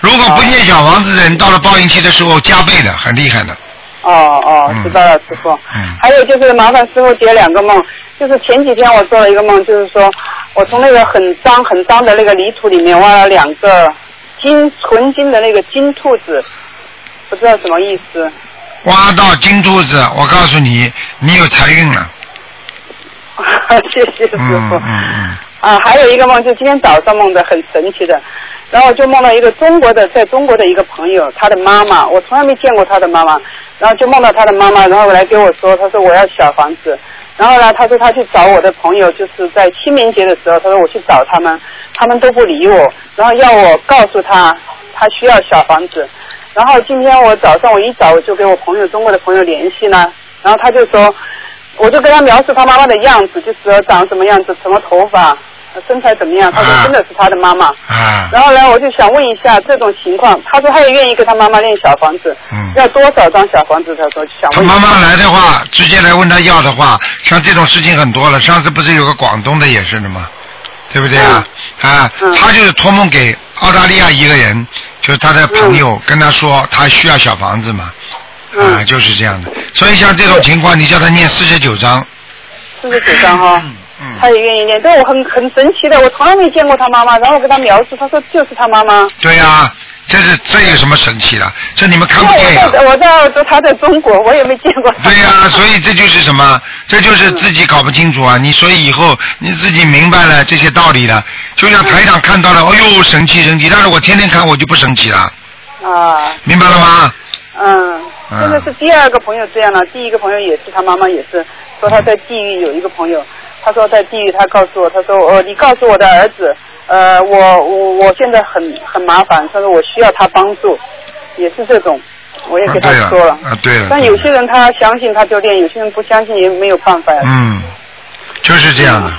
如果不念小房子的人，到了报应期的时候加倍的，很厉害的。哦哦嗯，知道了，师傅。嗯还有就是麻烦师傅解两个梦，就是前几天我做了一个梦，就是说我从那个很脏很脏的那个泥土里面挖了两个金纯金的那个金兔子，不知道什么意思。挖到金兔子，我告诉你，你有财运了。谢谢师嗯傅。嗯嗯。啊，还有一个梦，就今天早上梦的很神奇的，然后就梦到一个中国的，在中国的一个朋友，他的妈妈，我从来没见过他的妈妈，然后就梦到他的妈妈，然后来跟我说，他说我要小房子，然后呢，他说他去找我的朋友，就是在清明节的时候，他说我去找他们，他们都不理我，然后要我告诉他他需要小房子，然后今天我早上我一早我就给我朋友中国的朋友联系呢，然后他就说，我就跟他描述他妈妈的样子，就是说长什么样子，什么头发，身材怎么样，他说啊真的是他的妈妈。啊。然后呢，我就想问一下这种情况，他说他也愿意跟他妈妈练小房子，嗯要多少张小房子？他说想他问他。妈妈来的话，直接来问他要的话，像这种事情很多了。上次不是有个广东的也是的吗？对不对啊？啊，嗯他就是托梦给澳大利亚一个人，就是他的朋友跟他说他需要小房子嘛，啊，嗯就是这样的。所以像这种情况，你叫他念四十九章。四十九章哈。嗯嗯他也愿意念，但我很很神奇的，我从来没见过他妈妈，然后我跟他描述，他说就是他妈妈。对呀、这是这有什么神奇的？这你们看不见呀、我在澳洲他在中国，我也没见过他。对呀、所以这就是什么？这就是自己搞不清楚啊！你所以以后你自己明白了这些道理了，就像台长看到了，哎呦神奇神奇，但是我天天看我就不神奇了，啊。明白了吗？嗯，嗯现在是第二个朋友这样了，第一个朋友也是他妈妈也是说他在地狱有一个朋友，他说在地狱，他告诉我，他说呃你告诉我的儿子，呃我我我现在很很麻烦，他说我需要他帮助，也是这种，我也给他啊对了说了。啊对了但有些人他相信他就练，有些人不相信也没有办法呀。嗯，就是这样的，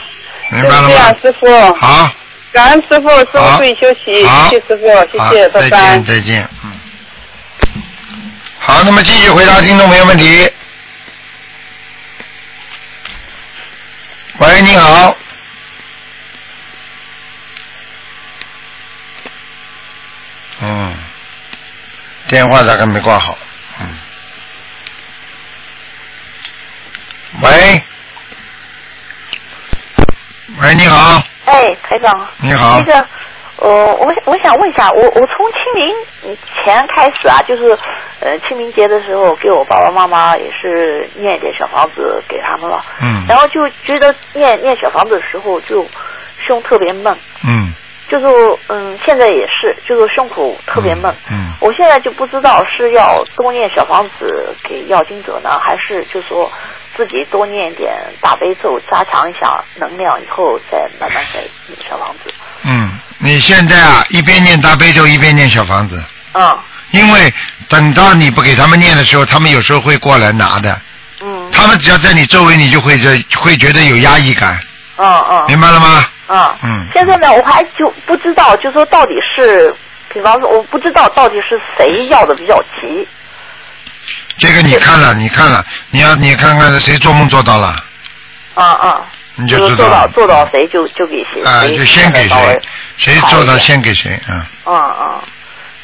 明白了就是这样吗，？师傅。好，感恩师傅，师傅注意休息，谢谢师傅，谢谢，拜再拜见。再见，嗯。好，那么继续回答听众朋友问题。喂，你好。嗯，电话大概没挂好。嗯。喂。喂，你好，哎，台长，你好那。个，呃，我我想问一下，我我从清明前开始啊，就是呃清明节的时候，给我爸爸妈妈也是念一点小房子给他们了，嗯然后就觉得念念小房子的时候就胸特别闷，嗯就是嗯现在也是，就是胸口特别闷。嗯我现在就不知道是要多念小房子给要经者呢，还是就说自己多念一点大悲咒，加强一下能量，以后再慢慢再念小房子。嗯，你现在啊，一边念大悲咒一边念小房子，嗯因为等到你不给他们念的时候，他们有时候会过来拿的。嗯他们只要在你周围，你就会觉会觉得有压抑感，嗯嗯明白了吗？嗯。嗯。现在呢，我还就不知道，就说到底是，比方说，我不知道到底是谁要的比较急。这个你看了，你看了，你要你看看谁做梦做到了，啊啊。你就就是做到知道了。做到谁就就给谁，啊，谁就先给谁，谁做到先给谁，啊。嗯嗯，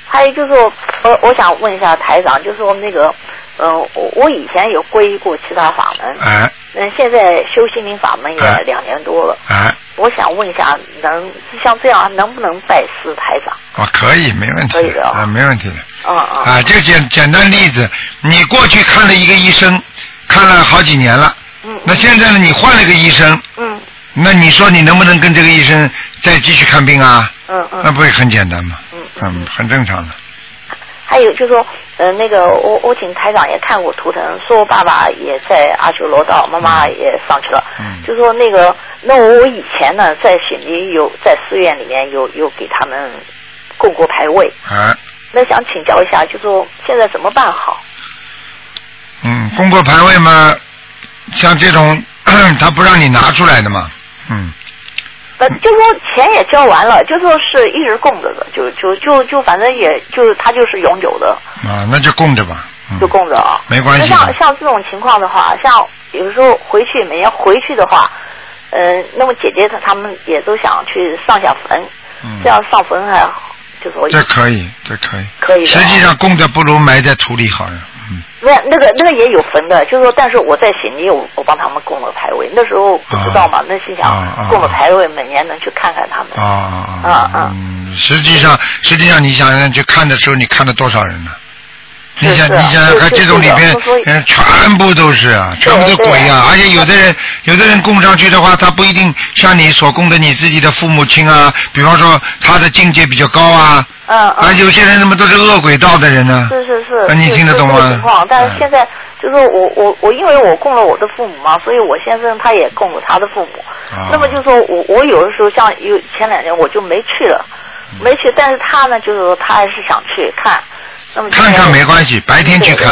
还有就是说，我我想问一下台长，就是我们那个，嗯、我我以前有皈依过其他法门，哎嗯，现在修心灵法门也哎两年多了，哎，我想问一下，能像这样能不能拜师台长？啊，可以，没问题，可以的啊啊，没问题的。嗯嗯。啊，就简简单例子，你过去看了一个医生，看了好几年了，嗯那现在呢，你换了个医生，嗯那你说你能不能跟这个医生再继续看病啊？嗯嗯。那不会很简单吗？嗯嗯，很正常的。还有就是说，呃，那个我我请台长也看过图腾，说我爸爸也在阿修罗道，妈妈也上去了。嗯就说那个，那我以前呢，在悉尼有在寺院里面有有给他们供过牌位，啊，那想请教一下，就说现在怎么办好？嗯，供过牌位嘛，像这种 他不让你拿出来的嘛，嗯，呃，就说钱也交完了，就说是一直供着的，就就就就反正也就他就是永久的，啊，那就供着吧，嗯就供着啊。没关系像。像这种情况的话，像有时候回去每年回去的话，呃，那么姐姐她他们也都想去上下坟，嗯这样上坟还好，就是我这可以，这可以。可以实际上供着不如埋在土里好呀。嗯，那那个那个也有坟的，就是说，但是我在悉尼，我我帮他们供了牌位，那时候不知道嘛，那心想供了牌位，每年能去看看他们。啊啊啊啊嗯，实际上，实际上你想想去看的时候，你看了多少人呢？你想，你想想看，这种里边是的所以，嗯，全部都是啊，全部都鬼啊！而且有的人，有的人供上去的话，他不一定像你所供的你自己的父母亲啊，比方说他的境界比较高啊，嗯啊，嗯。有些人他们都是恶鬼道的人呢。是是是，啊你听得懂吗但嗯是现在就是我我我，因为我供了我的父母嘛，所以我先生他也供了他的父母。啊那么就是说我我有的时候像有前两年我就没去了，嗯没去，但是他呢就是说他还是想去看。看看没关系，白天去看，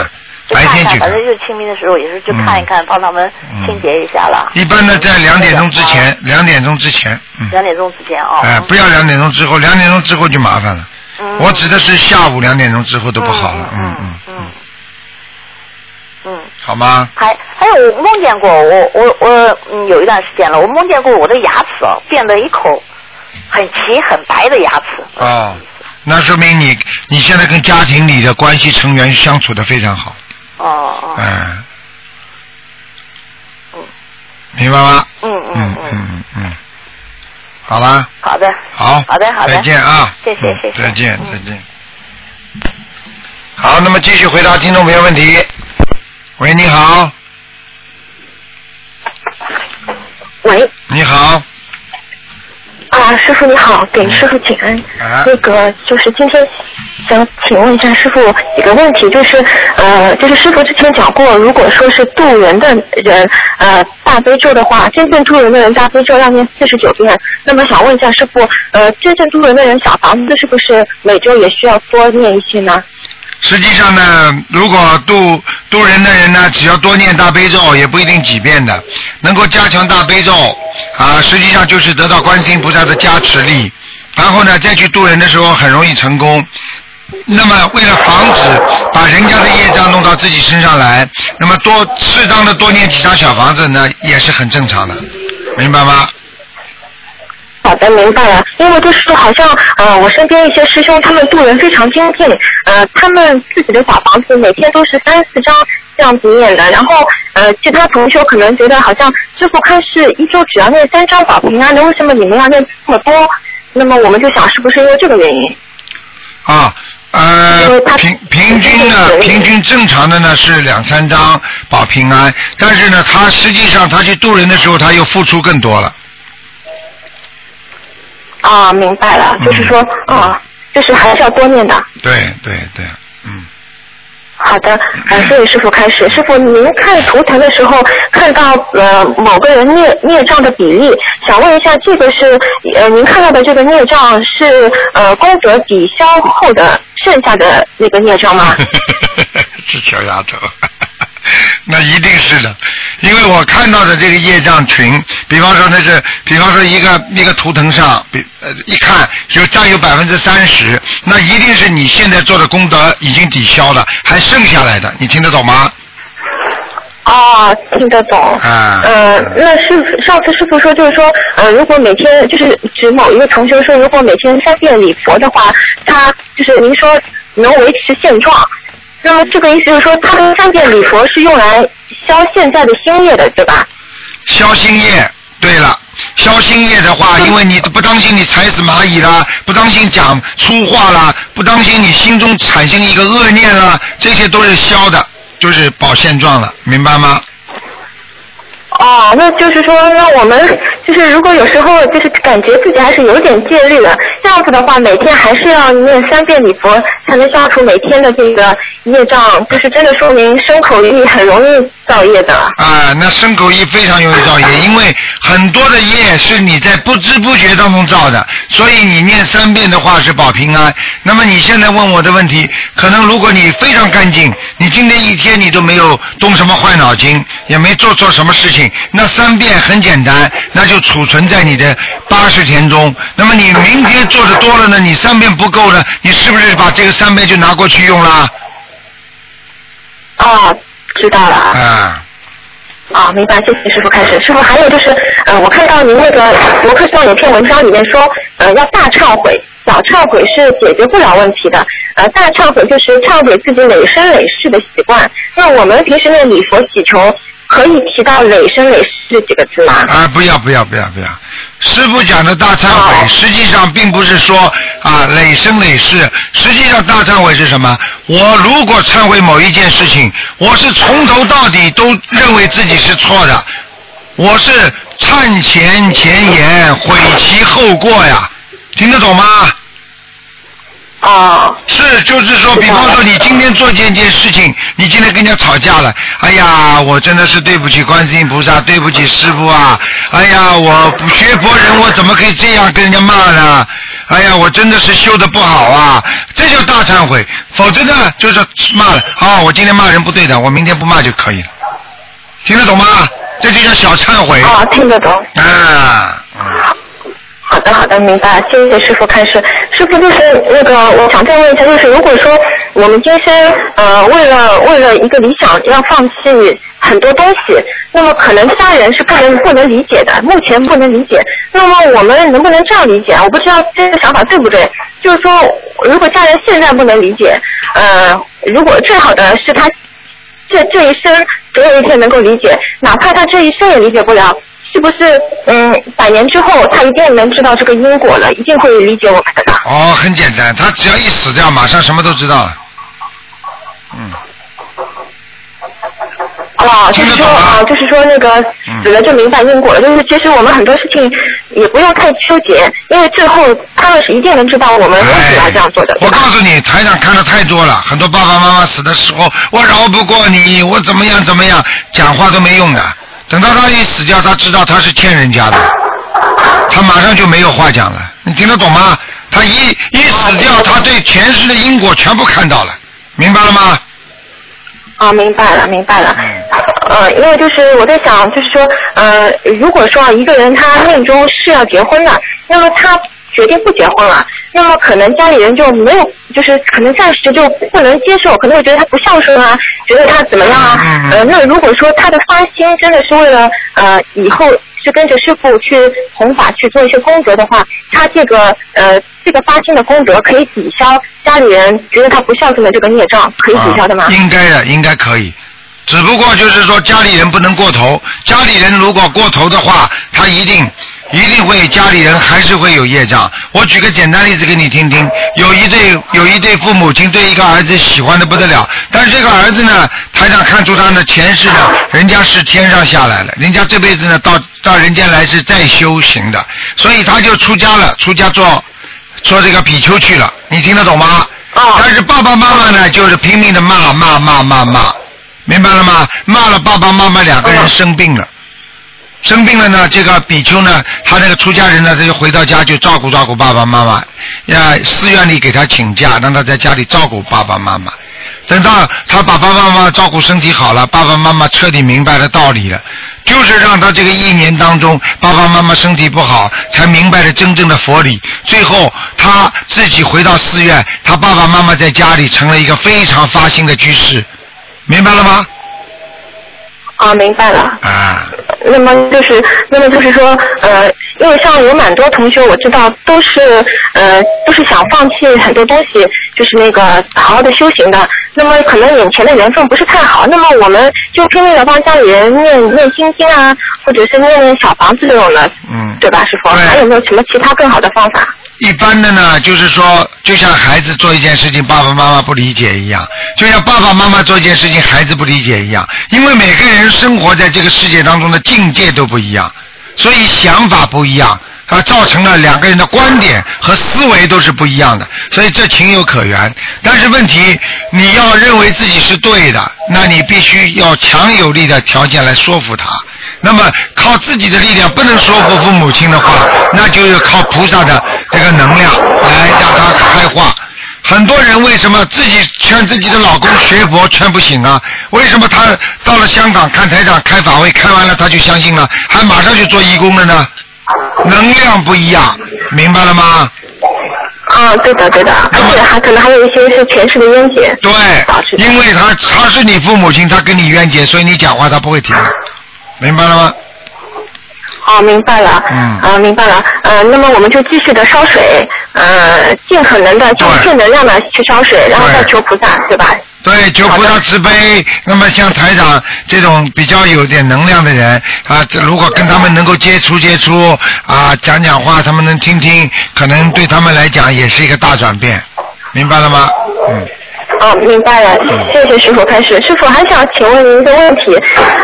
白天去看反。正就是清明的时候也是去看一看，帮他们嗯清洁一下了。一般的在两点钟之前，两点钟之前，嗯，两点钟之前哦。哎，不要两点钟之后，两点钟之后就麻烦了。嗯。我指的是下午两点钟之后都不好了，嗯嗯嗯嗯嗯嗯。好吗？还还有我梦见过，我我我嗯有一段时间了，我梦见过我的牙齿哦变得一口很齐很白的牙齿。哦，那说明你你现在跟家庭里的关系成员相处的非常好，哦哦。哎，嗯明白吗？嗯嗯嗯嗯。嗯嗯，好啦，好的。好，好的好的。再见啊，嗯谢谢谢谢。再见嗯再见。好，那么继续回答听众朋友问题。喂，你好，喂，你好，啊，师傅你好，给师傅请安。啊那个就是今天想请问一下师傅几个问题，就是呃，就是师傅之前讲过，如果说是渡人的人，呃，大悲咒的话，真正渡人的人大悲咒要念四十九遍。那么想问一下师傅，呃，真正渡人的人小房子是不是每周也需要多念一些呢？实际上呢，如果渡渡人的人呢，只要多念大悲咒，也不一定几遍的，能够加强大悲咒啊，实际上就是得到观世音菩萨的加持力，然后呢，再去渡人的时候很容易成功。那么为了防止把人家的业障弄到自己身上来，那么多适当的多念几张小房子呢，也是很正常的，明白吗？好的，明白了。因为就是好像呃，我身边一些师兄他们渡人非常精进，呃，他们自己的小房子每天都是三四张这样子念的。然后呃，其他同学可能觉得好像师傅看是一周只要念三张保平安的，为什么你们要念这么多？那么我们就想是不是因为这个原因？啊，呃平平均呢，平均正常的呢是两三张保平安，但是呢，他实际上他去渡人的时候，他又付出更多了。啊，明白了，就是说啊，就是还是要多念的。对对对，嗯，好的，感谢师傅开始。师傅，您看图腾的时候看到呃某个人孽孽障的比例，想问一下，这个是呃您看到的这个孽障是呃功德抵消后的剩下的那个孽障吗？是小丫头，那一定是的，因为我看到的这个业障群，比方说那是，比方说一个一个图腾上，比呃一看就占有百分之三十，那一定是你现在做的功德已经抵消了，还剩下来的，你听得懂吗？哦，听得懂。啊呃，那师上次师傅说就是说，呃，如果每天就是指某一个同学说，如果每天三遍礼佛的话，他就是您说能维持现状。那么这个意思就是说，他的三遍礼佛是用来消现在的心业的，对吧？消心业对了，消心业的话，因为你不当心你踩死蚂蚁啦，不当心讲粗话啦，不当心你心中产生一个恶念啦，这些都是消的，就是保现状了，明白吗？哦，那就是说，那我们就是如果有时候就是感觉自己还是有点戒律的，这样子的话，每天还是要念三遍礼佛，才能消除每天的这个业障，就是真的说明生口意很容易造业的。啊，那牲口业非常容易造业，因为很多的业是你在不知不觉当中造的，所以你念三遍的话是保平安。那么你现在问我的问题，可能如果你非常干净，你今天一天你都没有动什么坏脑筋，也没做错什么事情，那三遍很简单，那就储存在你的八十田中。那么你明天做的多了呢，你三遍不够了，你是不是把这个三遍就拿过去用了？哦，知道了。啊。哦，明白，谢谢师傅开始。师傅还有就是，呃，我看到您那个博客上有篇文章里面说，呃，要大忏悔，小忏悔是解决不了问题的。呃，大忏悔就是忏悔自己累生累世的习惯。那我们平时念礼佛祈求，可以提到累生累世这几个字吗？啊，不要不要不要不要！师傅讲的大忏悔，实际上并不是说啊累生累世，实际上大忏悔是什么？我如果忏悔某一件事情，我是从头到底都认为自己是错的，我是忏前前言，悔其后过呀，听得懂吗？哦。是，就是说，比方说，你今天做这件事情，你今天跟人家吵架了，哎呀，我真的是对不起观世音菩萨，对不起师傅啊，哎呀，我不学佛人，我怎么可以这样跟人家骂呢？哎呀，我真的是修的不好啊，这叫大忏悔。否则呢，就是骂了，啊，我今天骂人不对的，我明天不骂就可以了，听得懂吗？这就叫小忏悔。啊，听得懂。啊，好的，好的，明白。谢谢师傅开始。师傅就是那个，我想再问一下，就是如果说我们今生呃为了为了一个理想要放弃很多东西，那么可能家人是不能不能理解的，目前不能理解。那么我们能不能这样理解？我不知道这个想法对不对。就是说，如果家人现在不能理解，呃，如果最好的是他这这一生总有一天能够理解，哪怕他这一生也理解不了。是不是嗯，百年之后他一定能知道这个因果了，一定会理解我们的。哦，很简单，他只要一死掉，马上什么都知道了。嗯。哦，就是说啊，就是说那个死了就明白因果了，就是其实我们很多事情也不用太纠结，因为最后他们是一定能知道我们为什么要这样做的。我告诉你，台上看的太多了，很多爸爸妈妈死的时候，我饶不过你，我怎么样怎么样，讲话都没用的。等到他一死掉，他知道他是欠人家的，他马上就没有话讲了。你听得懂吗？他一一死掉，他对前世的因果全部看到了，明白了吗？啊，明白了，明白了。呃，因为就是我在想，就是说，呃，如果说一个人他命中是要结婚的，那么他决定不结婚了，那么可能家里人就没有，就是可能暂时就不能接受，可能会觉得他不孝顺啊，觉得他怎么样啊？呃，那如果说他的发心真的是为了呃以后是跟着师傅去弘法去做一些功德的话，他这个呃这个发心的功德可以抵消家里人觉得他不孝顺的这个孽障，可以抵消的吗？应该的，应该可以。只不过就是说家里人不能过头，家里人如果过头的话，他一定一定会家里人还是会有业障。我举个简单例子给你听听，有一对有一对父母亲对一个儿子喜欢的不得了，但是这个儿子呢，台长看出他的前世呢，人家是天上下来了，人家这辈子呢到到人间来是再修行的，所以他就出家了，出家做做这个比丘去了。你听得懂吗？但是爸爸妈妈呢，就是拼命的骂骂骂骂骂。明白了吗？骂了爸爸妈妈两个人生病了，生病了呢，这个比丘呢，他那个出家人呢，他就回到家就照顾照顾爸爸妈妈，呀，寺院里给他请假，让他在家里照顾爸爸妈妈。等到他把爸爸妈妈照顾身体好了，爸爸妈妈彻底明白了道理了，就是让他这个一年当中爸爸妈妈身体不好，才明白了真正的佛理。最后他自己回到寺院，他爸爸妈妈在家里成了一个非常发心的居士。明白了吗？啊，明白了。啊。那么就是，那么就是说，呃，因为像有蛮多同学我知道都是呃都是想放弃很多东西，就是那个好好的修行的。那么可能眼前的缘分不是太好，那么我们就拼命的帮家里人念念心经啊，或者是念念小房子这种的，嗯，对吧，师傅？还有没有什么其他更好的方法？一般的呢，就是说，就像孩子做一件事情，爸爸妈妈不理解一样，就像爸爸妈妈做一件事情，孩子不理解一样。因为每个人生活在这个世界当中的境界都不一样，所以想法不一样，啊，造成了两个人的观点和思维都是不一样的，所以这情有可原。但是问题，你要认为自己是对的，那你必须要强有力的条件来说服他。那么靠自己的力量不能说服父母亲的话，那就是靠菩萨的这个能量来让他开化。很多人为什么自己劝自己的老公学佛劝不醒啊？为什么他到了香港看台长开法会，开完了他就相信了，还马上去做义工了呢？能量不一样，明白了吗？啊，对的对的，而且还可能还有一些是前世的冤结。对，因为他他是你父母亲，他跟你冤结，所以你讲话他不会听，明白了吗？哦，明白了。嗯。啊，明白了。呃，那么我们就继续的烧水，呃，尽可能的就正能量的去烧水，然后再求菩萨，对吧？对，求菩萨慈悲。那么像台长这种比较有点能量的人啊，这如果跟他们能够接触接触啊，讲讲话，他们能听听，可能对他们来讲也是一个大转变，明白了吗？嗯。哦，明白了，谢谢师傅开始。师傅还想请问您一个问题，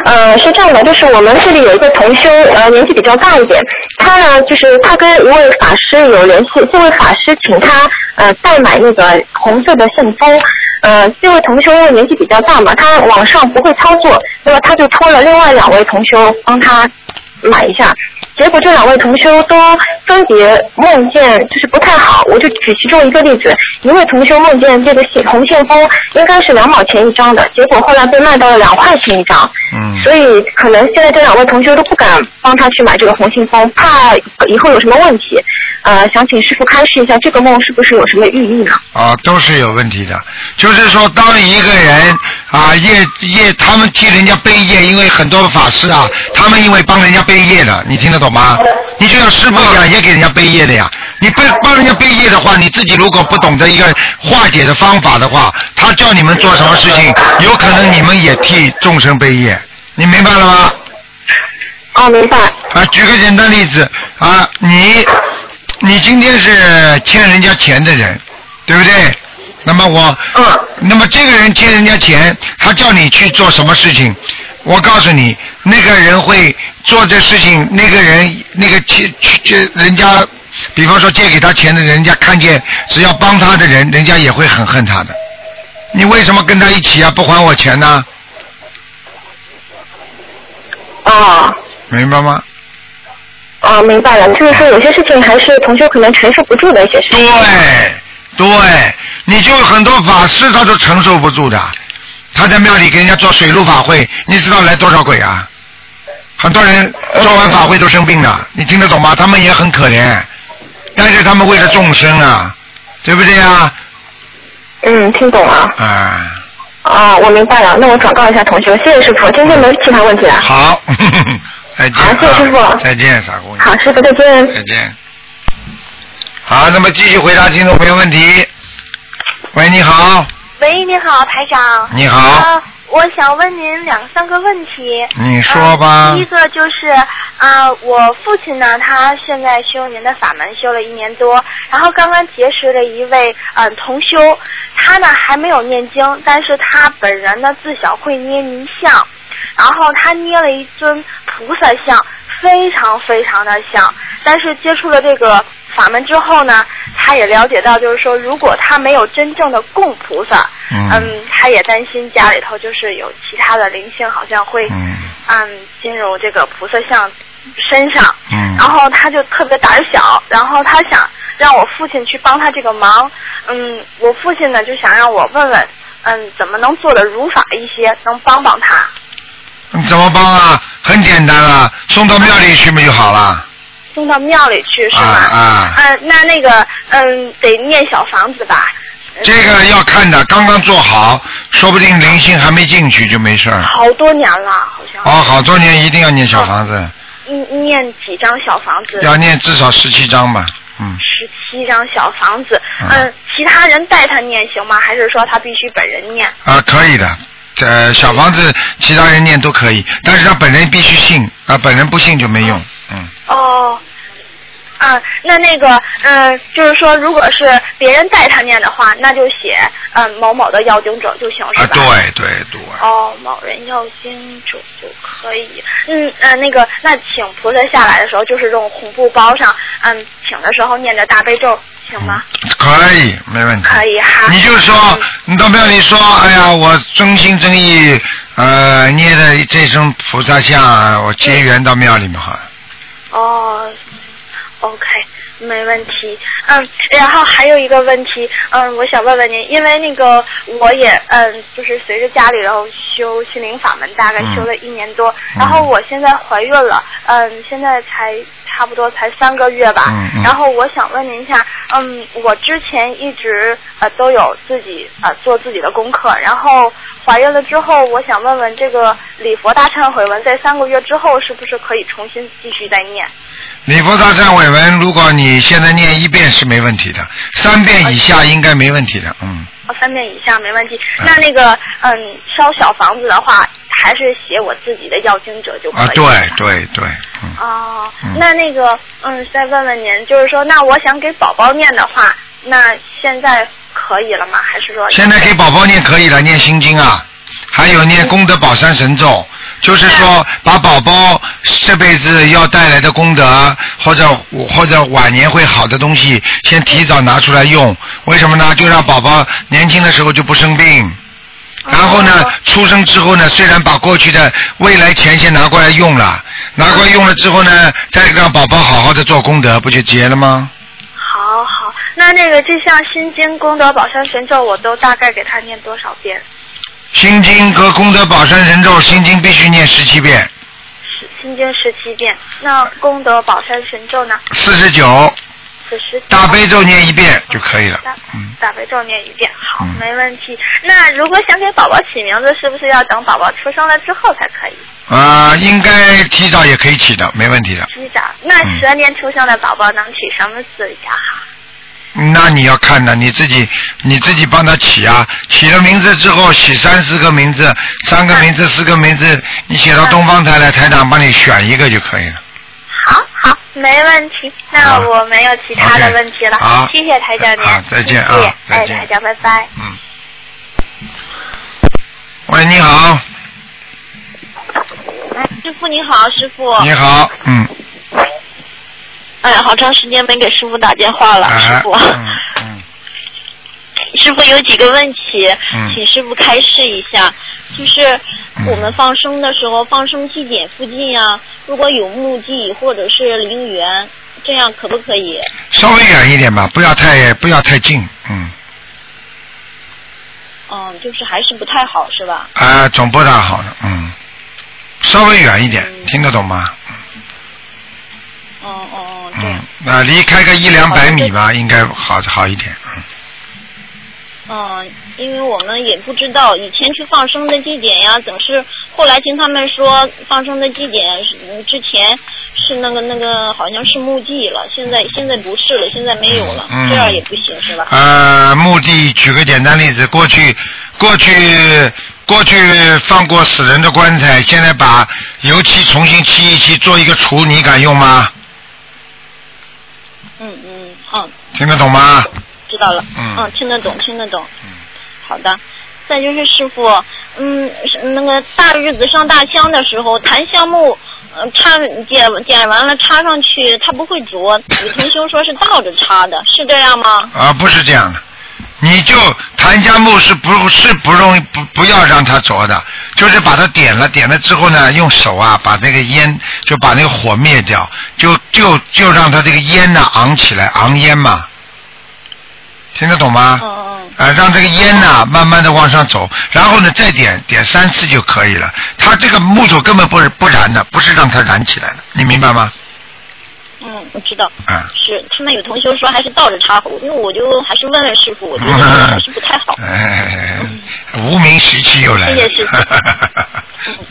呃，是这样的，就是我们这里有一个同修，呃，年纪比较大一点，他呢，就是他跟一位法师有联系，这位法师请他呃代买那个红色的信封，呃，这位同修因为年纪比较大嘛，他网上不会操作，那么他就托了另外两位同修帮他买一下。结果这两位同修都分别梦见就是不太好，我就举其中一个例子，一位同修梦见这个信红信封应该是两毛钱一张的，结果后来被卖到了两块钱一张，嗯所以可能现在这两位同修都不敢帮他去买这个红信封，怕以后有什么问题，呃，想请师傅开示一下这个梦是不是有什么寓意呢？啊，都是有问题的。就是说，当一个人啊业业，他们替人家背业，因为很多法师啊，他们因为帮人家背业的，你听得懂吗？你就像师傅一样，也给人家背业的呀。你背帮人家背业的话，你自己如果不懂得一个化解的方法的话，他叫你们做什么事情，有可能你们也替众生背业。你明白了吗？哦，明白。啊，举个简单例子啊，你你今天是欠人家钱的人，对不对？那么我，嗯，那么这个人借人家钱，他叫你去做什么事情？我告诉你，那个人会做这事情，那个人那个欠去人家，比方说借给他钱的人家看见，只要帮他的人，人家也会很恨他的。你为什么跟他一起啊？不还我钱呢？啊。明白吗？啊，明白了，就是说有些事情还是同学可能承受不住的一些事情。对，对，你就很多法师他都承受不住的，他在庙里给人家做水陆法会，你知道来多少鬼啊？很多人做完法会都生病了，你听得懂吗？他们也很可怜，但是他们为了众生啊，对不对啊？嗯，听懂了。啊，哦，我明白了，那我转告一下同学，谢谢师傅，今天没其他问题了。好，再见、啊。好谢谢师傅再见，傻姑娘。好，师傅再见。再见。好，那么继续回答听众朋友问题。喂，你好。喂，你好，台长。你好呃我想问您两三个问题。你说吧呃第一个就是啊、我父亲呢，他现在修您的法门修了一年多，然后刚刚结识了一位嗯、同修，他呢还没有念经，但是他本人呢自小会捏泥像，然后他捏了一尊菩萨像，非常非常的像，但是接触了这个法门之后呢，他也了解到，就是说，如果他没有真正的供菩萨，嗯他也担心家里头就是有其他的灵性，好像会嗯嗯进入这个菩萨像身上，嗯然后他就特别胆小，然后他想让我父亲去帮他这个忙，嗯，我父亲呢就想让我问问，嗯，怎么能做的如法一些，能帮帮他。你怎么帮啊？很简单啊，送到庙里去不就好了？送到庙里去是吗？啊啊嗯、那那个，嗯，得念小房子吧？这个要看的，刚刚做好，说不定灵性还没进去就没事儿。好多年了，好像。哦，好多年一定要念小房子。嗯念几张小房子？要念至少十七张吧，嗯，十七张小房子。嗯嗯，其他人带他念行吗？还是说他必须本人念？啊，可以的。呃，小房子其他人念都可以，但是他本人必须信，啊，本人不信就没用，嗯。哦。啊，那那个，嗯，就是说，如果是别人带他念的话，那就写嗯某某的要经者就行，是啊，吧？对对对，哦，某人要经者就可以。嗯呃，那个，那请菩萨下来的时候，就是用红布包上，嗯，请的时候念着大悲咒，行吗？可以，没问题。可以哈。你就说，你到庙里说，哎呀，我真心真意，呃，念的这尊菩萨像，我结缘到庙里面哈。哦，OK，没问题。嗯，然后还有一个问题，嗯，我想问问您，因为那个我也嗯，就是随着家里然后修心灵法门，大概修了一年多，然后我现在怀孕了，嗯，现在才差不多才三个月吧。嗯嗯然后我想问您一下，嗯，我之前一直呃都有自己呃做自己的功课，然后怀孕了之后，我想问问这个礼佛大忏悔文在三个月之后是不是可以重新继续再念？礼佛大忏悔文，如果你现在念一遍是没问题的，三遍以下应该没问题的，嗯。哦，三遍以下没问题。那那个，嗯，烧小房子的话，还是写我自己的要经者就可以。啊，对对对，嗯。哦，那那个，嗯，再问问您，就是说，那我想给宝宝念的话，那现在可以了吗？还是说？现在给宝宝念可以了，念心经啊，还有念功德宝山神咒，就是说把宝宝这辈子要带来的功德或者或者晚年会好的东西，先提早拿出来用。为什么呢？就让宝宝年轻的时候就不生病。然后呢，出生之后呢，虽然把过去的未来钱先拿过来用了，拿过来用了之后呢，再让宝宝好好的做功德，不就结了吗？好好，那那个这项心经功德宝山神咒，我都大概给他念多少遍？心经和功德宝山神咒，心经必须念十七遍，十心经十七遍。那功德宝山神咒呢？四十九，四十。大悲咒念一遍就可以了。大大悲咒念一遍，好，没问题。那如果想给宝宝起名字，是不是要等宝宝出生了之后才可以？啊、应该提早也可以起的，没问题的。提早。那蛇年出生的宝宝能起什么字比较好？那你要看的，你自己你自己帮他起啊，起了名字之后，起三四个名字，三个名字、四个名字，你写到东方台来，台长帮你选一个就可以了。好好，没问题。那我没有其他的问题了。好谢谢台长您。好再见啊谢谢再见哎，台长，拜拜。嗯喂，你好，师傅你好，师傅。你。好，嗯，哎呀，好长时间没给师傅打电话了，哎师傅。嗯 师傅有几个问题，嗯请师傅开示一下。就是我们放生的时候，放生地点附近啊，如果有墓地或者是陵园，这样可不可以？稍微远一点吧，不要太不要太近，嗯，嗯，就是还是不太好，是吧？啊、总不大好的，嗯，稍微远一点，听得懂吗？嗯嗯嗯，嗯，那、离开个一两百米吧，应该好好一点，嗯。嗯，因为我们也不知道以前去放生的地点呀，总是后来听他们说放生的地点之前是那个那个好像是墓地了，现在现在不是了，现在没有了，嗯这样也不行是吧？呃，墓地举个简单例子，过去过去过去放过死人的棺材，现在把油漆重新漆一漆，做一个橱，你敢用吗？嗯嗯嗯，听得懂吗？知道了，嗯嗯听得懂听得懂，嗯好的。再就是师傅，嗯，那个大日子上大香的时候，檀香木，呃，插点点完了插上去，它不会着。有同修说是倒着插的，是这样吗？啊，不是这样的，你就檀香木是不是不容易不不要让它着的，就是把它点了，点了之后呢，用手啊把那个烟就把那个火灭掉，就就就让它这个烟呢昂起来，昂烟嘛，听得懂吗？嗯啊，让这个烟呐、慢慢的往上走，然后呢再点点三次就可以了。它这个木头根本不是不燃的，不是让它燃起来的，你明白吗？嗯，我知道。嗯。是他们有同学说还是倒着插，那我就还是问问师傅，我觉得还是不太好。哎，无名时期又来了。谢谢师傅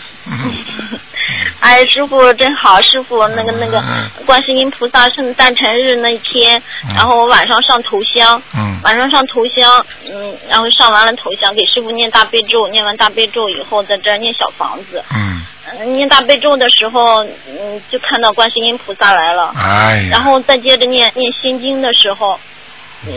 哎，哎，师傅真好，师傅那个那个嗯观世音菩萨圣诞辰日那一天，然后我晚上上头香，嗯晚上上头香，嗯，然后上完了头香，给师傅念大悲咒，念完大悲咒以后，在这儿念小房子。嗯，嗯念大悲咒的时候，嗯，就看到观世音菩萨来了。哎然后再接着念念心经的时候，嗯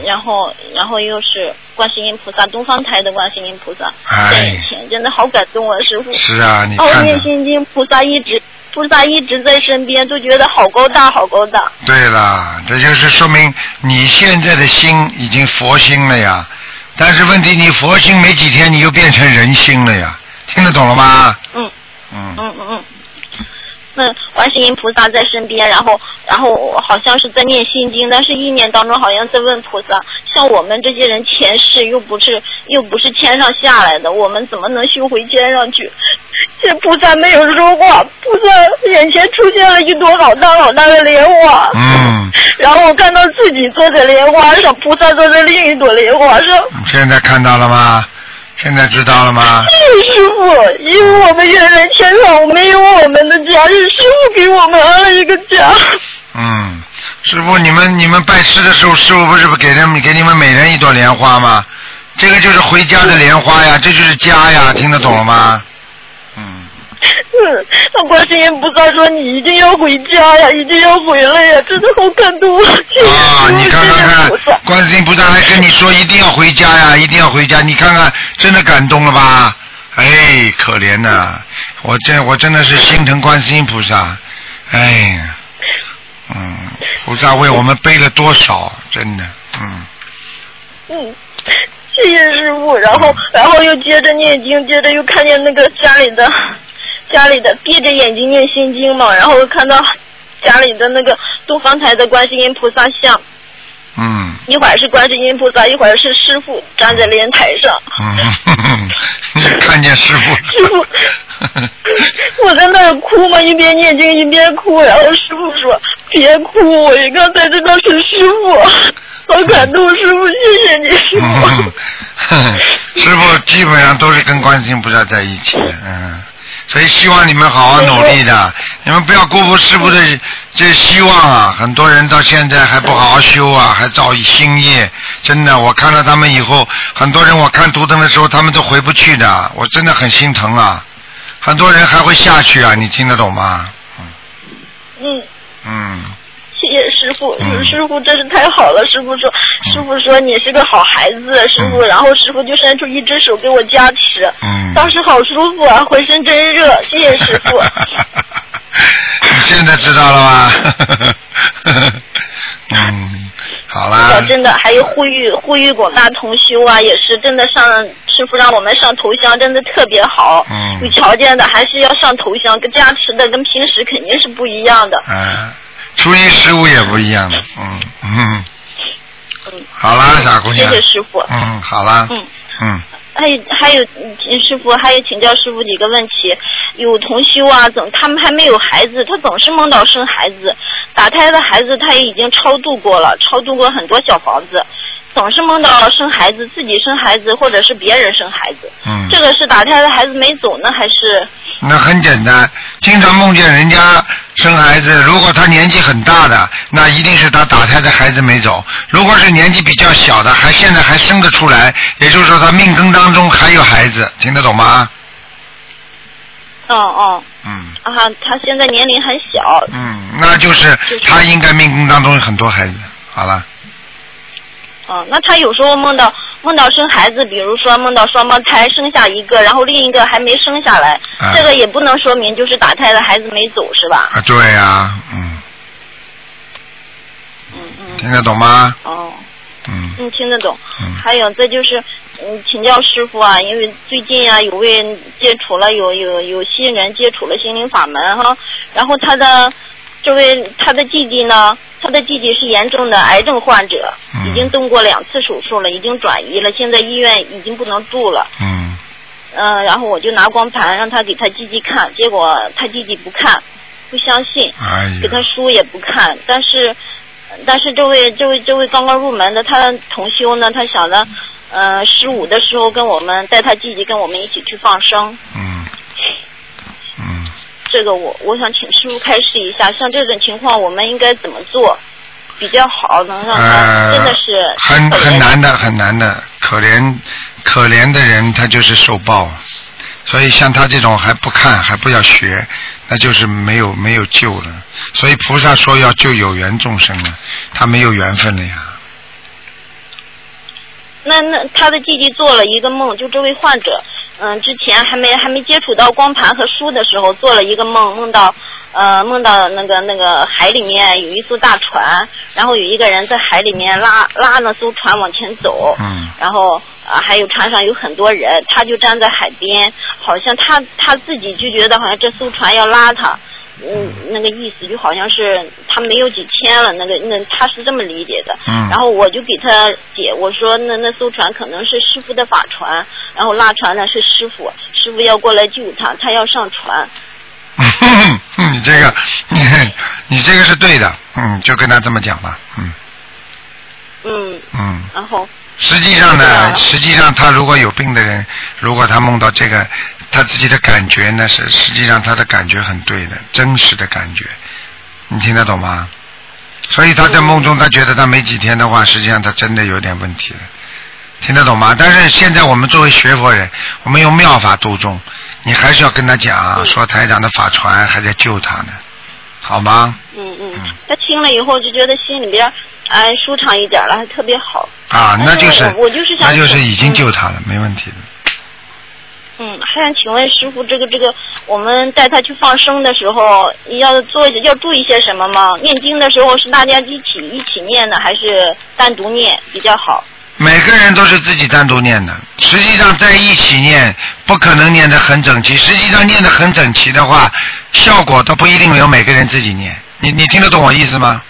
然后然后又是观世音菩萨，东方台的观世音菩萨在眼哎，前，真的好感动啊，师傅。是啊，你看着，念心经，菩萨一直菩萨一直在身边，都觉得好高大，好高大。对了，这就是说明你现在的心已经佛心了呀。但是问题，你佛心没几天，你又变成人心了呀。听得懂了吗？嗯嗯嗯嗯嗯。那观世音菩萨在身边，然后然后好像是在念心经，但是意念当中好像在问菩萨，像我们这些人前世又不是又不是天上下来的，我们怎么能修回天上去？这菩萨没有说话，菩萨眼前出现了一朵好大好大的莲花，嗯，然后我看到自己坐在莲花上，菩萨坐在另一朵莲花上。现在看到了吗？现在知道了吗？是师傅，因为我们原来天上没有我们的家，是师傅给我们安了一个家。嗯，师傅，你们你们拜师的时候，师傅不是给人给你们每人一朵莲花吗？这个就是回家的莲花呀，这就是家呀，听得懂了吗？嗯，那观世音菩萨说你一定要回家呀，一定要回来呀，真的好感动啊！啊，你看看看，观世音菩萨还跟你说一定要回家呀，一定要回家，你看看，真的感动了吧？哎，可怜呐、我真我真的是心疼观世音菩萨，哎呀，嗯，菩萨为我们背了多少，真的，嗯，嗯，谢谢师傅。然后，然后又接着念经，接着又看见那个家里的家里的闭着眼睛念心经嘛，然后看到家里的那个东方台的观世音菩萨像，嗯。一会儿是观世音菩萨，一会儿是师傅站在莲台上。嗯，你 看见师傅，师傅，我在那儿哭嘛，一边念经一边哭，然后师傅说别哭，我一个才知道是师傅，好感动，师傅，谢谢你，师傅。嗯师傅基本上都是跟观世音菩萨在一起的，嗯，所以希望你们好好努力的，你们不要辜负师傅的这希望啊！很多人到现在还不好好修啊，还造新业，真的，我看到他们以后，很多人我看图腾的时候，他们都回不去的，我真的很心疼啊！很多人还会下去啊，你听得懂吗？嗯，嗯，师傅，师傅真是太好了。师傅说，师傅说你是个好孩子，师傅，然后师傅就伸出一只手给我加持，嗯，当时好舒服啊，浑身真热，谢谢师傅。你现在知道了吗？嗯，好啦，真的还有呼吁呼吁广大同修啊，也是真的上师傅让我们上头香，真的特别好。嗯有条件的还是要上头香，跟加持的跟平时肯定是不一样的。啊，初一十五也不一样的，嗯嗯。嗯好啦，傻姑谢娘。谢谢师傅。嗯，好啦。嗯。嗯。还有还有，嗯师傅还有请教师傅几个问题。有同修啊，总他们还没有孩子，他总是梦到生孩子，打胎的孩子他也已经超度过了，超度过很多小房子，总是梦到生孩子，自己生孩子或者是别人生孩子。嗯。这个是打胎的孩子没走呢，还是？那很简单，经常梦见人家生孩子，如果他年纪很大的，那一定是他打胎的孩子没走；如果是年纪比较小的，还现在还生得出来，也就是说他命根当中还有孩子，听得懂吗？哦哦。嗯。啊，他现在年龄很小。嗯，那就是他应该命根当中有很多孩子。好了，哦，那他有时候梦到梦到生孩子，比如说梦到双胞胎生下一个，然后另一个还没生下来，啊这个也不能说明就是打胎的孩子没走，是吧？啊，对呀、嗯。嗯嗯。听得懂吗？哦。嗯。嗯，听得懂。还有再就是，嗯，请教师傅啊，因为最近啊有位接触了有有有新人接触了心灵法门哈，然后他的这位他的弟弟呢，他的弟弟是严重的癌症患者，已经动过两次手术了，已经转移了，现在医院已经不能住了。嗯。嗯、然后我就拿光盘让他给他弟弟看，结果他弟弟不看，不相信，哎给他书也不看。但是，但是这位这位这位刚刚入门的他同修呢，他想着，呃，十五的时候跟我们带他弟弟跟我们一起去放生。嗯。嗯。这个我我想请师傅开示一下，像这种情况我们应该怎么做比较好，能让他呃真的是很很难的，很难的，可怜可怜的人他就是受报，所以像他这种还不看还不要学，那就是没有没有救了。所以菩萨说要救有缘众生了，他没有缘分了呀。那那他的弟弟做了一个梦，就这位患者，嗯，之前还没还没接触到光盘和书的时候，做了一个梦，梦到呃梦到那个那个海里面有一艘大船，然后有一个人在海里面拉拉那艘船往前走，嗯然后啊还有船上有很多人，他就站在海边，好像他他自己就觉得好像这艘船要拉他。嗯，那个意思就好像是他没有几天了，那个那他是这么理解的。嗯然后我就给他解，我说那那艘船可能是师傅的法船，然后拉船的是师傅，师傅要过来救他，他要上船。你这个，你你这个是对的，嗯，就跟他这么讲吧，嗯嗯，嗯。然后实际上呢，实际上他如果有病的人，如果他梦到这个，他自己的感觉呢是，实际上他的感觉很对的，真实的感觉，你听得懂吗？所以他在梦中，他觉得他没几天的话，实际上他真的有点问题了，听得懂吗？但是现在我们作为学佛人，我们用妙法度众，你还是要跟他讲，说台长的法船还在救他呢，好吗？嗯嗯，他听了以后就觉得心里边哎舒畅一点了，还特别好。啊，那就是我我就是想那就是已经救他了，没问题的。嗯，还想请问师傅，这个这个，我们带他去放生的时候，要做要注意些什么吗？念经的时候是大家一起一起念呢，还是单独念比较好？每个人都是自己单独念的，实际上在一起念不可能念得很整齐。实际上念得很整齐的话，效果都不一定有每个人自己念。你你听得懂我意思吗？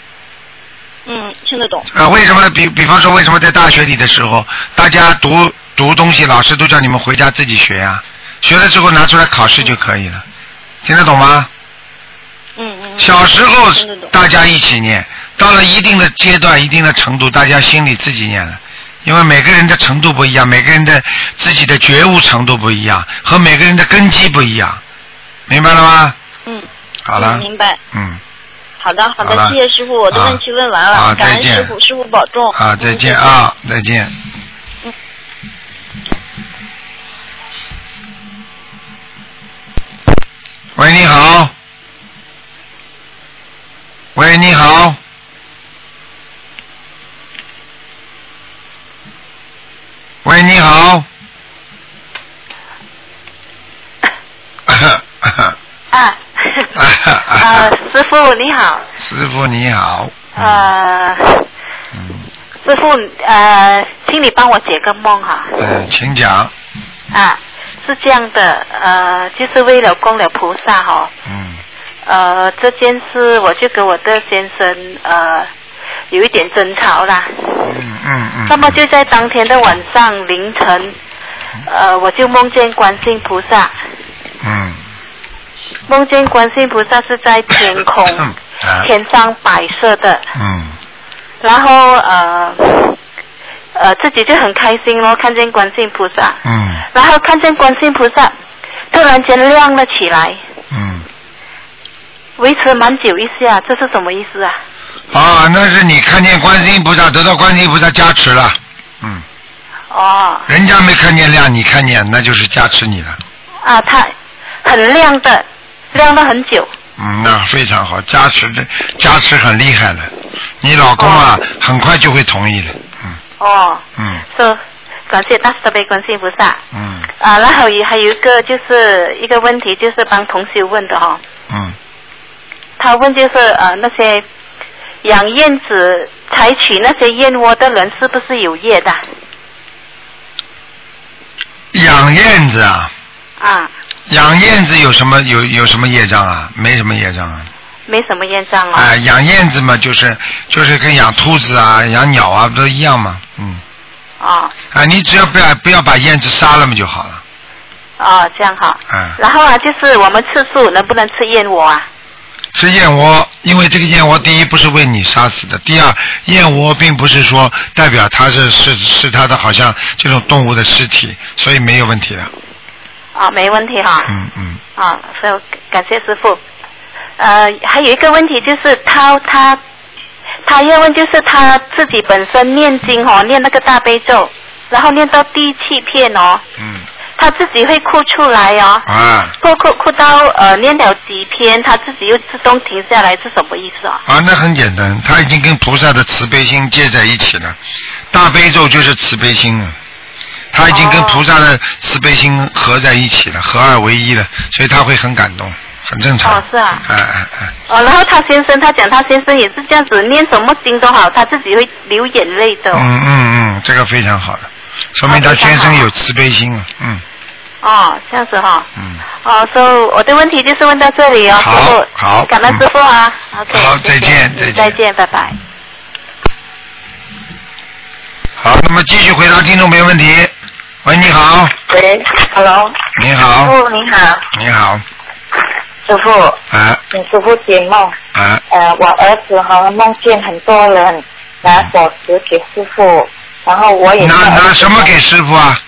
嗯，听得懂。啊，为什么比比方说为什么在大学里的时候，大家读读东西，老师都叫你们回家自己学呀、学了之后拿出来考试就可以了，听得懂吗？嗯嗯。小时候大家一起念，到了一定的阶段、一定的程度，大家心里自己念了。因为每个人的程度不一样，每个人的自己的觉悟程度不一样，和每个人的根基不一样，明白了吗？嗯。好了嗯，明白。嗯，好的，好的，好谢谢师傅，我的啊问题问完了，啊感恩再见师傅，师傅保重。啊，再嗯见啊，再见。喂，你好。喂，你好。喂，你好。啊，啊，师傅你好，师傅你好。呃，师傅呃，请你帮我解个梦哈。嗯，请讲。啊，是这样的，呃，就是为了供了菩萨哈、嗯。呃，这件事我就跟我的先生呃有一点争吵啦。嗯嗯嗯。那么就在当天的晚上凌晨，呃，我就梦见观世音菩萨，嗯。梦见观世音菩萨是在天空，啊。天上白色的，嗯。然后呃呃自己就很开心咯，看见观世音菩萨，嗯然后看见观世音菩萨突然间亮了起来，嗯。维持蛮久一下，这是什么意思啊？啊，那是你看见观世音菩萨，得到观世音菩萨加持了。嗯，哦，人家没看见亮，你看见，那就是加持你了。啊，他很亮的，亮了很久。嗯，那非常好，加持的加持很厉害了。你老公啊，很快就会同意了。哦，嗯说感谢大慈大悲观世音菩萨。嗯啊，然后也还有一个就是一个问题，就是帮同学问的哈、嗯，他问就是呃那些养燕子采取那些燕窝的人是不是有业的？养燕子啊，啊，养燕子有什么有有什么业障啊？没什么业障啊。没什么业障哦。哎、养燕子嘛，就是就是跟养兔子啊、养鸟啊不都一样嘛。嗯，哦啊，你只要不要不要把燕子杀了嘛就好了。哦，这样好。嗯、然后啊，就是我们吃素能不能吃燕窝啊？吃燕窝，因为这个燕窝第一不是为你杀死的，第二燕窝并不是说代表它是是是它的好像这种动物的尸体，所以没有问题的。啊，没问题哈。嗯嗯。啊，所以感谢师傅。呃，还有一个问题就是他他他要问就是他自己本身念经哦，念那个大悲咒，然后念到第七片哦，嗯，他自己会哭出来哦，啊哭哭哭到呃念了几篇，他自己又自动停下来，是什么意思啊？啊，那很简单，他已经跟菩萨的慈悲心接在一起了。大悲咒就是慈悲心啊，他已经跟菩萨的慈悲心合在一起了，合二为一了，所以他会很感动，很正常。哦，是啊。哎哎哎，哦，然后他先生，他讲他先生也是这样子，念什么经都好，他自己会流眼泪的。嗯嗯嗯，这个非常好的，说明他先生有慈悲心了，嗯哦，这样子哈。嗯。哦，所以我的问题就是问到这里哦，好师傅。好感恩师傅啊。OK。好再见再见再见，拜拜。好，那么继续回答听众朋友问题。喂，你好，喂，Hello，你好师，傅你好，你好，师傅，啊请师傅解梦。啊，呃，我儿子哈梦见很多人拿果实给师傅，然后我也拿拿什么给师傅啊？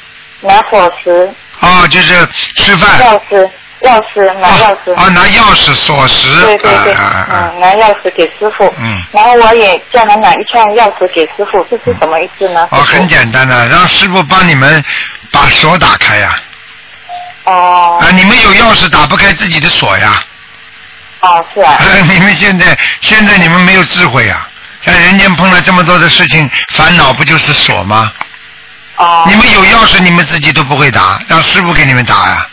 拿果实、哦，就是吃饭。钥匙、钥匙拿钥匙。哦，拿钥匙、锁匙。对对对，啊啊啊嗯，拿钥匙给师傅。嗯。然后我也叫他拿一串钥匙给师傅，这是什么意思呢？哦，很简单的，让师傅帮你们把锁打开呀。哦。啊，你们有钥匙打不开自己的锁呀。哦，是啊。你们现在现在你们没有智慧呀，像人间碰到这么多的事情，烦恼不就是锁吗？哦。你们有钥匙，你们自己都不会打，让师傅给你们打呀。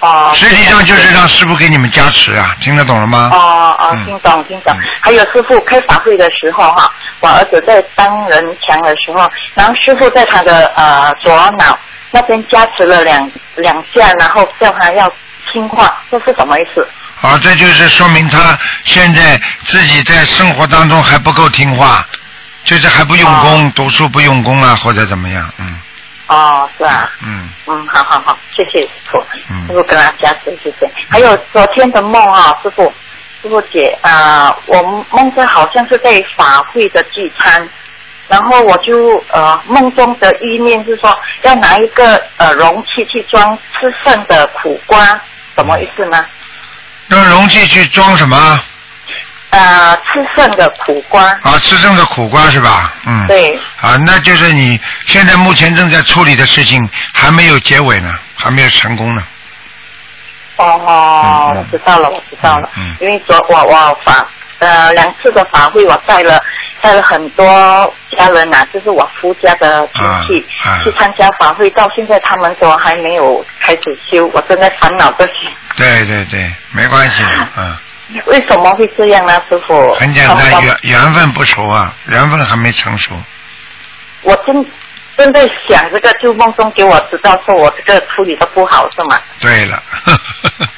哦。实际上就是让师傅给你们加持啊，听得懂了吗？哦哦，听懂听懂。还有师傅开法会的时候哈，我儿子在当人墙的时候，然后师傅在他的呃左脑那边加持了两两下，然后叫他要听话，这是什么意思？啊，这就是说明他现在自己在生活当中还不够听话，就是还不用功，读书不用功啊，或者怎么样，嗯哦，是啊，嗯。嗯，好好好，谢谢师傅，嗯师傅跟他加持，谢谢。还有昨天的梦啊，师傅，师傅姐啊、呃我梦见好像是在法会的聚餐，然后我就呃梦中的意念是说要拿一个呃容器去装吃剩的苦瓜，什么意思呢？用容器去装什么？呃，吃剩的苦瓜。啊，吃剩的苦瓜是吧？嗯。对。啊，那就是你现在目前正在处理的事情还没有结尾呢，还没有成功呢。哦哦，我知道了，我知道了。嗯因为昨我我法呃两次的法会，我带了带了很多家人呐、就是我夫家的亲戚、啊去参加法会，到现在他们都还没有开始修，我正在烦恼这些。对对对，没关系的，嗯。为什么会这样呢，师傅？很简单，缘缘分不熟啊，缘分还没成熟。我正正在想这个，就梦中给我知道说我这个处理的不好是吗？对了，嗯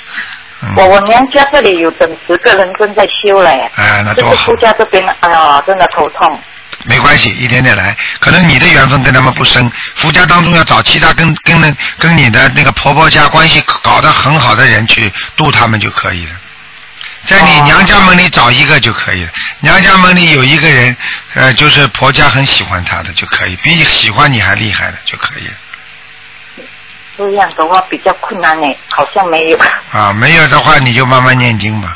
我我娘家这里有整十个人正在修嘞，哎，那就是多好夫，家这边，哎呀，真的头痛。没关系，一点点来。可能你的缘分跟他们不深，夫家当中要找其他跟跟那跟你的那个婆婆家关系搞得很好的人去度他们就可以了。在你娘家门里找一个就可以了，娘家门里有一个人，呃，就是婆家很喜欢他的就可以，比喜欢你还厉害的就可以了。这样的话比较困难呢，好像没有。啊，没有的话你就慢慢念经吧。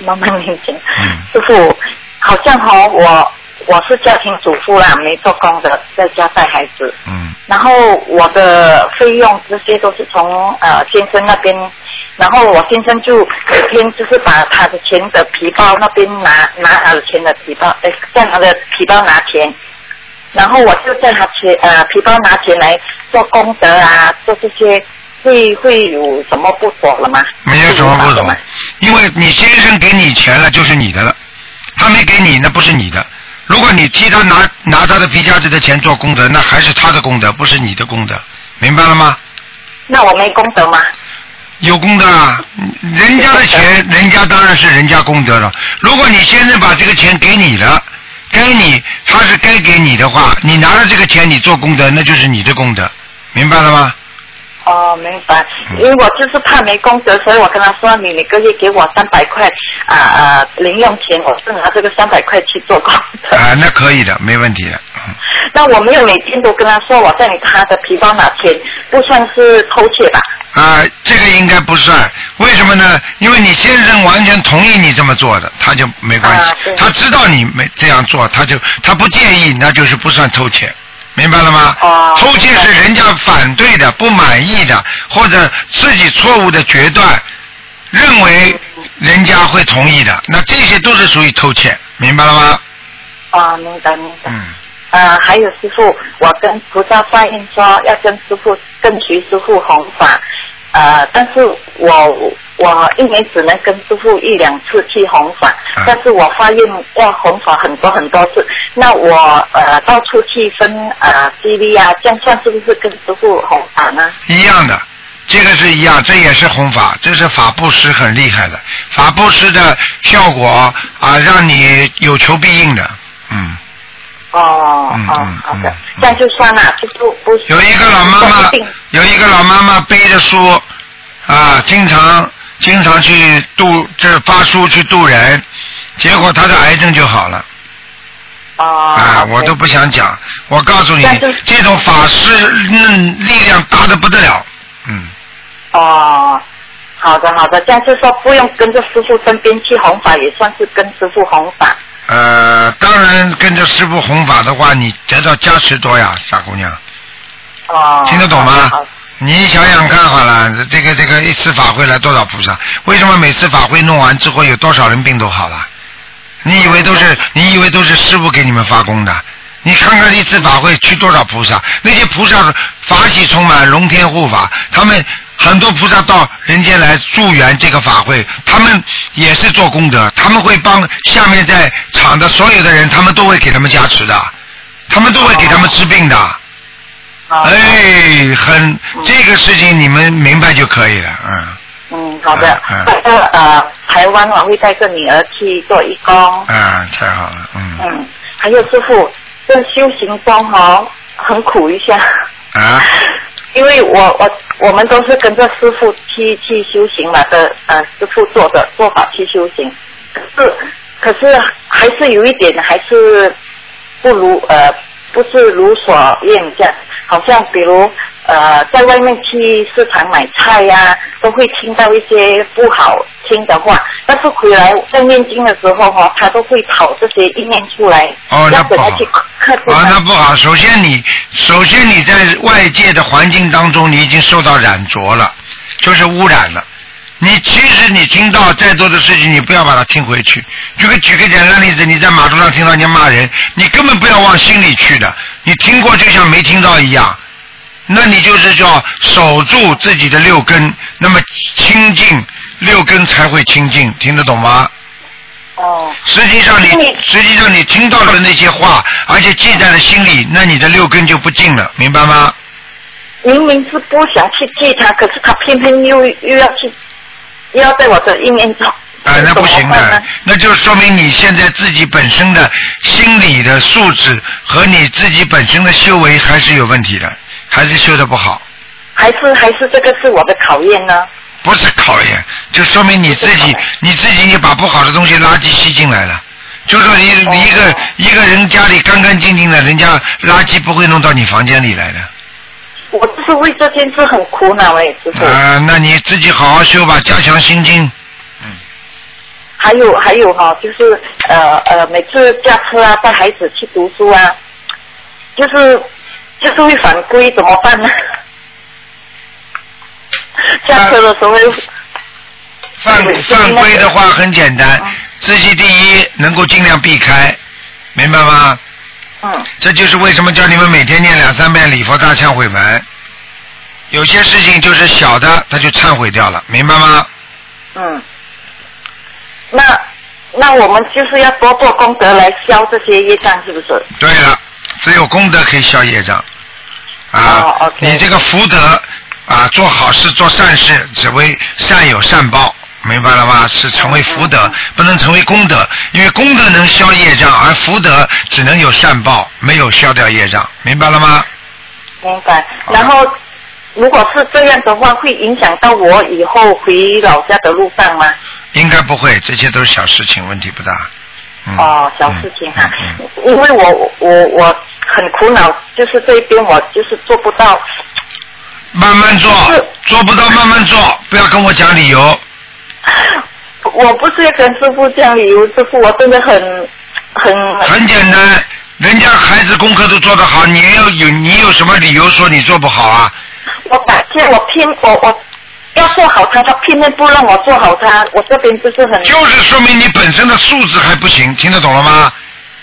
慢慢念经。嗯师傅，好像哈、我我是家庭主妇啦，没做工的，在家带孩子。嗯。然后我的费用这些都是从呃先生那边，然后我先生就每天就是把他的钱的皮包那边拿拿他的钱的皮包，呃，在他的皮包拿钱，然后我就叫他去呃皮包拿钱来做功德啊，做这些会会有什么不妥了吗？没有什么不妥，因为你先生给你钱了就是你的了，他没给你那不是你的。如果你替他拿拿他的皮夹子的钱做功德，那还是他的功德，不是你的功德，明白了吗？那我没功德吗？有功德啊，人家的钱，人家当然是人家功德了。如果你先生把这个钱给你了，该你他是该给你的话，你拿了这个钱你做功德，那就是你的功德，明白了吗？哦，明白。因为我就是怕没功德，所以我跟他说，你每个月给我三百块啊啊零用钱，我是拿这个三百块去做功德。啊，那可以的，没问题的。那我没有每天都跟他说我在你他的皮包拿钱，不算是偷窃吧？啊，这个应该不算，为什么呢？因为你先生完全同意你这么做的，他就没关系。他知道你没这样做，他就他不介意，那就是不算偷窃，明白了吗？偷窃是人家反对的、不满意的，或者自己错误的决断，认为人家会同意的，那这些都是属于偷窃，明白了吗？啊，明白明白。嗯。呃，还有师傅，我跟菩萨发愿说要跟师傅跟徐师傅弘法，呃，但是我我一年只能跟师傅一两次去弘法，但是我发愿要弘法很多很多次，那我呃到处去分呃激励啊，这样算是不是跟师傅弘法呢？一样的，这个是一样，这也是弘法，这是法布施很厉害的，法布施的效果啊，让你有求必应的，嗯。哦哦，好的，这样就算了，就不不。有一个老妈妈，有一个老妈妈背着书啊，经常经常去渡这发书去渡人，结果她的癌症就好了。哦。啊，我都不想讲，我告诉你，这种法师嗯力量大的不得了，嗯。哦，好的好的，这样就说不用跟着师傅身边去弘法，也算是跟师傅弘法。呃，当然跟着师傅弘法的话，你得到加持多呀，傻姑娘。哦。听得懂吗？你想想看好了，这个这个一次法会来多少菩萨？为什么每次法会弄完之后有多少人病都好了？你以为都是你以为都是师傅给你们发功的？你看看一次法会去多少菩萨？那些菩萨法喜充满，龙天护法，他们。很多菩萨到人间来助缘这个法会，他们也是做功德，他们会帮下面在场的所有的人，他们都会给他们加持的，他们都会给他们治病的。哎，很这个事情你们明白就可以了，嗯。嗯，好的。嗯。呃，台湾我会带着女儿去做义工。啊，太好了，嗯。嗯，还有师傅，这修行中哈很苦一下。啊。因为我我我们都是跟着师傅去去修行嘛的，呃，师傅做的做法去修行，可是可是还是有一点还是不如呃不是如所愿这样，好像比如。呃，在外面去市场买菜呀，都会听到一些不好听的话。但是回来在念经的时候哈，他都会讨这些意念出来。哦，那不好。啊，那不好。首先你，首先你在外界的环境当中，你已经受到染浊了，就是污染了。你其实你听到再多的事情，你不要把它听回去。举个举个简单例子，你在马路上听到人家骂人，你根本不要往心里去的。你听过就像没听到一样。那你就是叫守住自己的六根，那么清净六根才会清净，听得懂吗？哦。实际上你实际上你听到了那些话，而且记在了心里，那你的六根就不净了，明白吗？明明是不想去记他，可是他偏偏又又要去，又要在我的意念中。哎，那不行的，那就说明你现在自己本身的心理的素质和你自己本身的修为还是有问题的。还是修的不好，还是还是这个是我的考验呢？不是考验，就说明你自己你自己也把不好的东西垃圾吸进来了。就说你一个一个人家里干干净净的，人家垃圾不会弄到你房间里来的。我就是为这件事很苦恼哎，师傅。啊，那你自己好好修吧，加强心经。嗯。还有还有哈，就是呃呃，每次驾车啊，带孩子去读书啊，就是。就是会犯规怎么办呢？下车的时候犯犯规的话很简单，自己第一能够尽量避开，明白吗？嗯。这就是为什么叫你们每天念两三遍礼佛大忏悔文。有些事情就是小的，他就忏悔掉了，明白吗？嗯。那那我们就是要多做功德来消这些业障，是不是？对了。只有功德可以消业障，啊，你这个福德啊，做好事做善事，只为善有善报，明白了吗？是成为福德，不能成为功德，因为功德能消业障，而福德只能有善报，没有消掉业障，明白了吗？明白。然后，如果是这样的话，会影响到我以后回老家的路上吗？应该不会，这些都是小事情，问题不大。哦，小事情哈，因为我我我很苦恼，就是这一边我就是做不到，慢慢做，做不到慢慢做，不要跟我讲理由。我不是要跟师傅讲理由，师傅我真的很很很简单，人家孩子功课都做得好，你要有你有什么理由说你做不好啊？我打天我拼我我要做好它，他偏偏不让我做好它，我这边就是很就是说明你本身的素质还不行，听得懂了吗？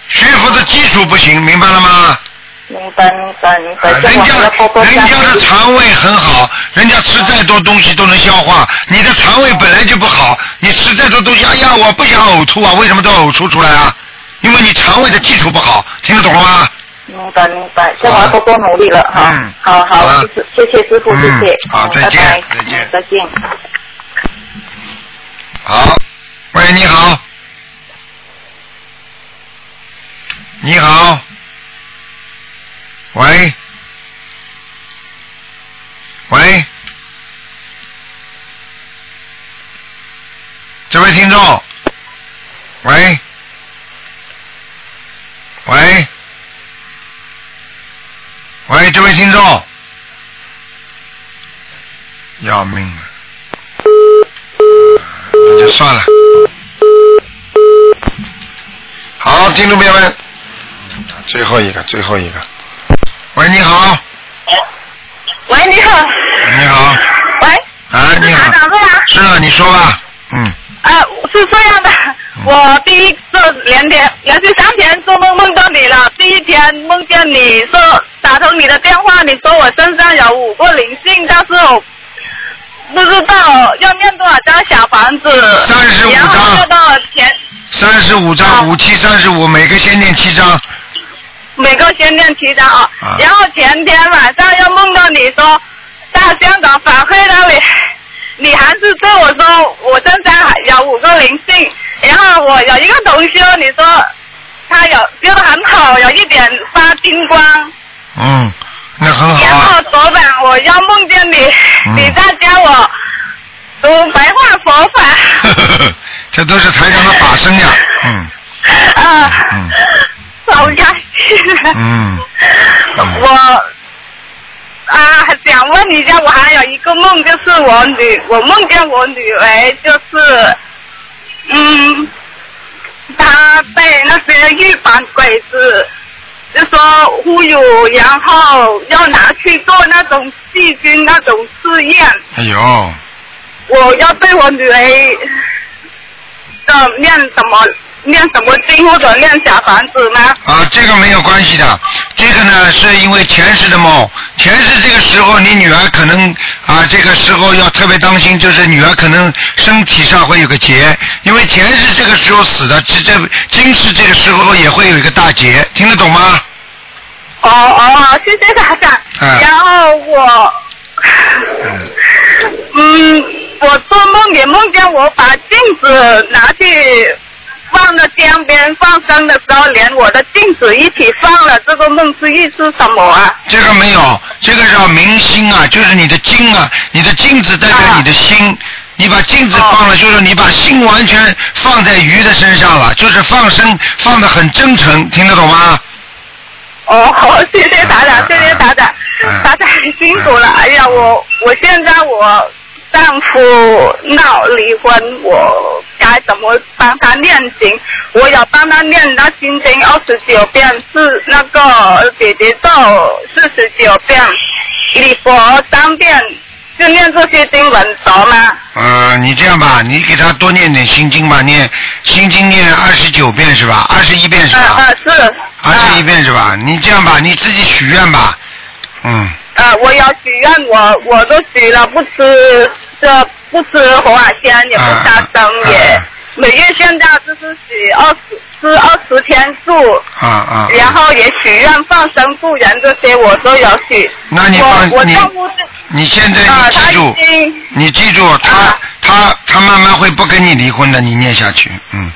学佛的基础不行，明白了吗？明白明白明白，人家人家的肠胃很好，人家吃再多东西都能消化。你的肠胃本来就不好，你吃再多东西，哎呀，我不想呕吐啊，为什么都呕吐出来啊？因为你肠胃的基础不好，听得懂了吗？明白明白，这我要多多努力了哈。嗯，好好，谢谢谢谢师傅，谢谢。好，再见，再见，再见。好，喂，你好，你好，喂，喂，这位听众，喂，喂，喂，这位听众，要命了。那就算了。好，听众朋友们，最后一个，最后一个。喂，你好，喂，你好。你好。喂。啊，你好。是吗？是啊，你说吧。嗯。啊，是这样的，我第一这两天连续三天做梦梦到你了。第一天梦见你说打通你的电话，你说我身上有五个灵性，但是我不知道要念多少张小房子。三十五然后要到前三十五张，五七三十五，每个先念七张。每个先念七张啊。啊然后前天晚上又梦到你说到香港法会那里，你还是对我说我身上还有五个灵性，然后我有一个同学，你说他有修得很好，有一点发金光。嗯，那很好然啊。后昨晚我又梦见你，嗯你在教我读白话佛法。这都是台上的法身呀。嗯 啊，嗯好开心。嗯。我啊，想问一下，我还有一个梦，就是我女，我梦见我女儿，就是，嗯，她被那些日本鬼子，就说忽悠，然后要拿去做那种细菌那种试验，哎呦，我要对我女儿的念什么念什么经或者念小房子吗？啊，这个没有关系的，这个呢是因为前世的梦，前世这个时候你女儿可能啊，这个时候要特别当心，就是女儿可能身体上会有个结，因为前世这个时候死的，这这今世这个时候也会有一个大结，听得懂吗？哦哦，谢谢台长。嗯然后我，嗯，我做梦也梦见我把镜子拿去放到江边放生的时候，连我的镜子一起放了。这个梦是意是什么啊？这个没有，这个叫明星啊，就是你的睛啊，你的镜子代表你的心。你把镜子放了，就是你把心完全放在鱼的身上了，就是放生放的很真诚，听得懂吗？哦，好谢谢台长，谢谢台长，台长很辛苦了。哎呀，我我现在我丈夫闹离婚，我该怎么帮他念经？我有帮他念那心经二十九遍，是那个姐姐咒四十九遍，礼佛三遍，就念这些经文熟吗？呃，你这样吧，你给他多念点心经吧，念心经念二十九遍是吧？二十一遍是吧？呃是。二十一遍是吧？你这样吧，你自己许愿吧，嗯，呃，我有许愿，我我都许了，不吃这不吃活海鲜，也不杀生，也每月现在就是许二十吃二十天素，啊啊。然后也许愿放生助人这些我都有许。那你我我放你现在你记住你记住，他他他慢慢会不跟你离婚的，你念下去，嗯，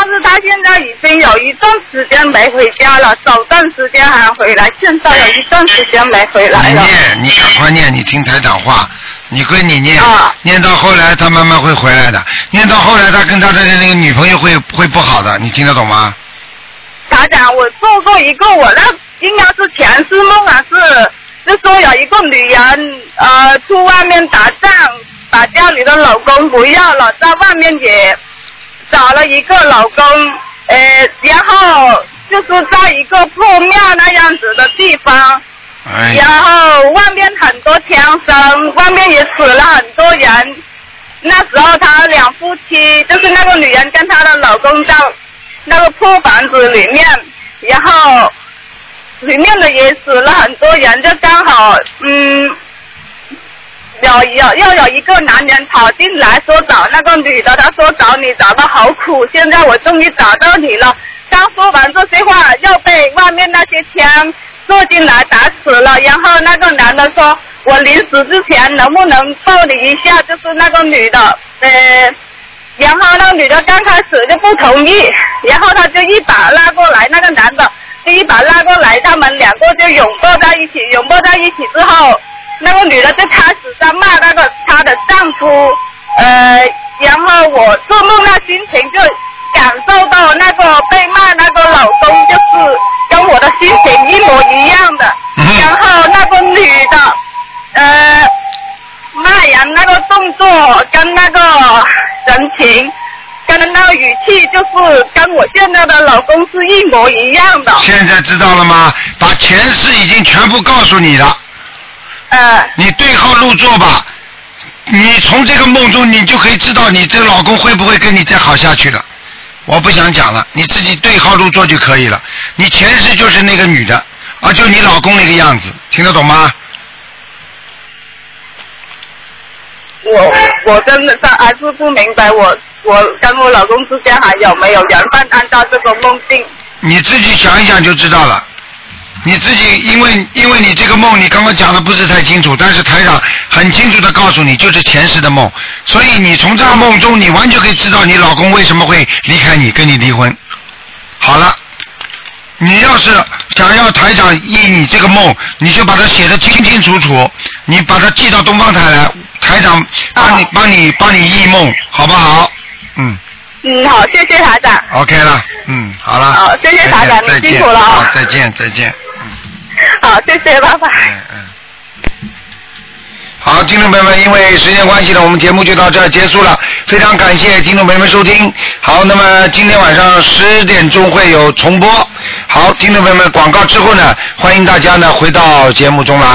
但是他现在已经有一段时间没回家了，早段时间还回来，现在有一段时间没回来了。你念，你赶快念，你听台长话，你归你念，念到后来他慢慢会回来的，念到后来他跟他的那个女朋友会会不好的，你听得懂吗？台长，我做过一个，我那应该是前世梦还是就说有一个女人呃出外面打仗，把家里的老公不要了，在外面也找了一个老公，呃，然后就是在一个破庙那样子的地方，哎然后外面很多枪声，外面也死了很多人。那时候他两夫妻，就是那个女人跟她的老公在那个破房子里面，然后里面的也死了很多人，就刚好嗯。有有又有一个男人跑进来说找那个女的，他说找你找的好苦，现在我终于找到你了。刚说完这些话，又被外面那些枪射进来打死了。然后那个男的说：“我临死之前能不能抱你一下？”就是那个女的，呃，然后那个女的刚开始就不同意，然后他就一把拉过来，那个男的就一把拉过来，他们两个就拥抱在一起，拥抱在一起之后。那个女的就开始在骂那个她的丈夫，呃，然后我做梦那心情就感受到那个被骂那个老公就是跟我的心情一模一样的，然后那个女的，呃，骂人那个动作跟那个神情。跟那个语气就是跟我现在的老公是一模一样的。现在知道了吗？把前世已经全部告诉你了。呃。你对号入座吧。你从这个梦中，你就可以知道你这个老公会不会跟你再好下去了。我不想讲了，你自己对号入座就可以了。你前世就是那个女的，啊，就你老公那个样子，听得懂吗？我我真的是还是不明白，我我跟我老公之间还有没有缘分？按照这个梦境，你自己想一想就知道了。你自己，因为因为你这个梦，你刚刚讲的不是太清楚，但是台长很清楚的告诉你，就是前世的梦，所以你从这个梦中，你完全可以知道你老公为什么会离开你，跟你离婚。好了，你要是想要台长依你这个梦，你就把它写的清清楚楚，你把它寄到东方台来，台长帮你帮你帮你忆梦，好不好？嗯嗯，好，谢谢台长。，OK 了，嗯，好了。好谢谢台长你辛苦了啊好再见，再见。好，谢谢，拜拜。好，听众朋友们，因为时间关系呢，我们节目就到这儿结束了。非常感谢听众朋友们收听。好，那么今天晚上十点钟会有重播。好，听众朋友们，广告之后呢，欢迎大家呢回到节目中来。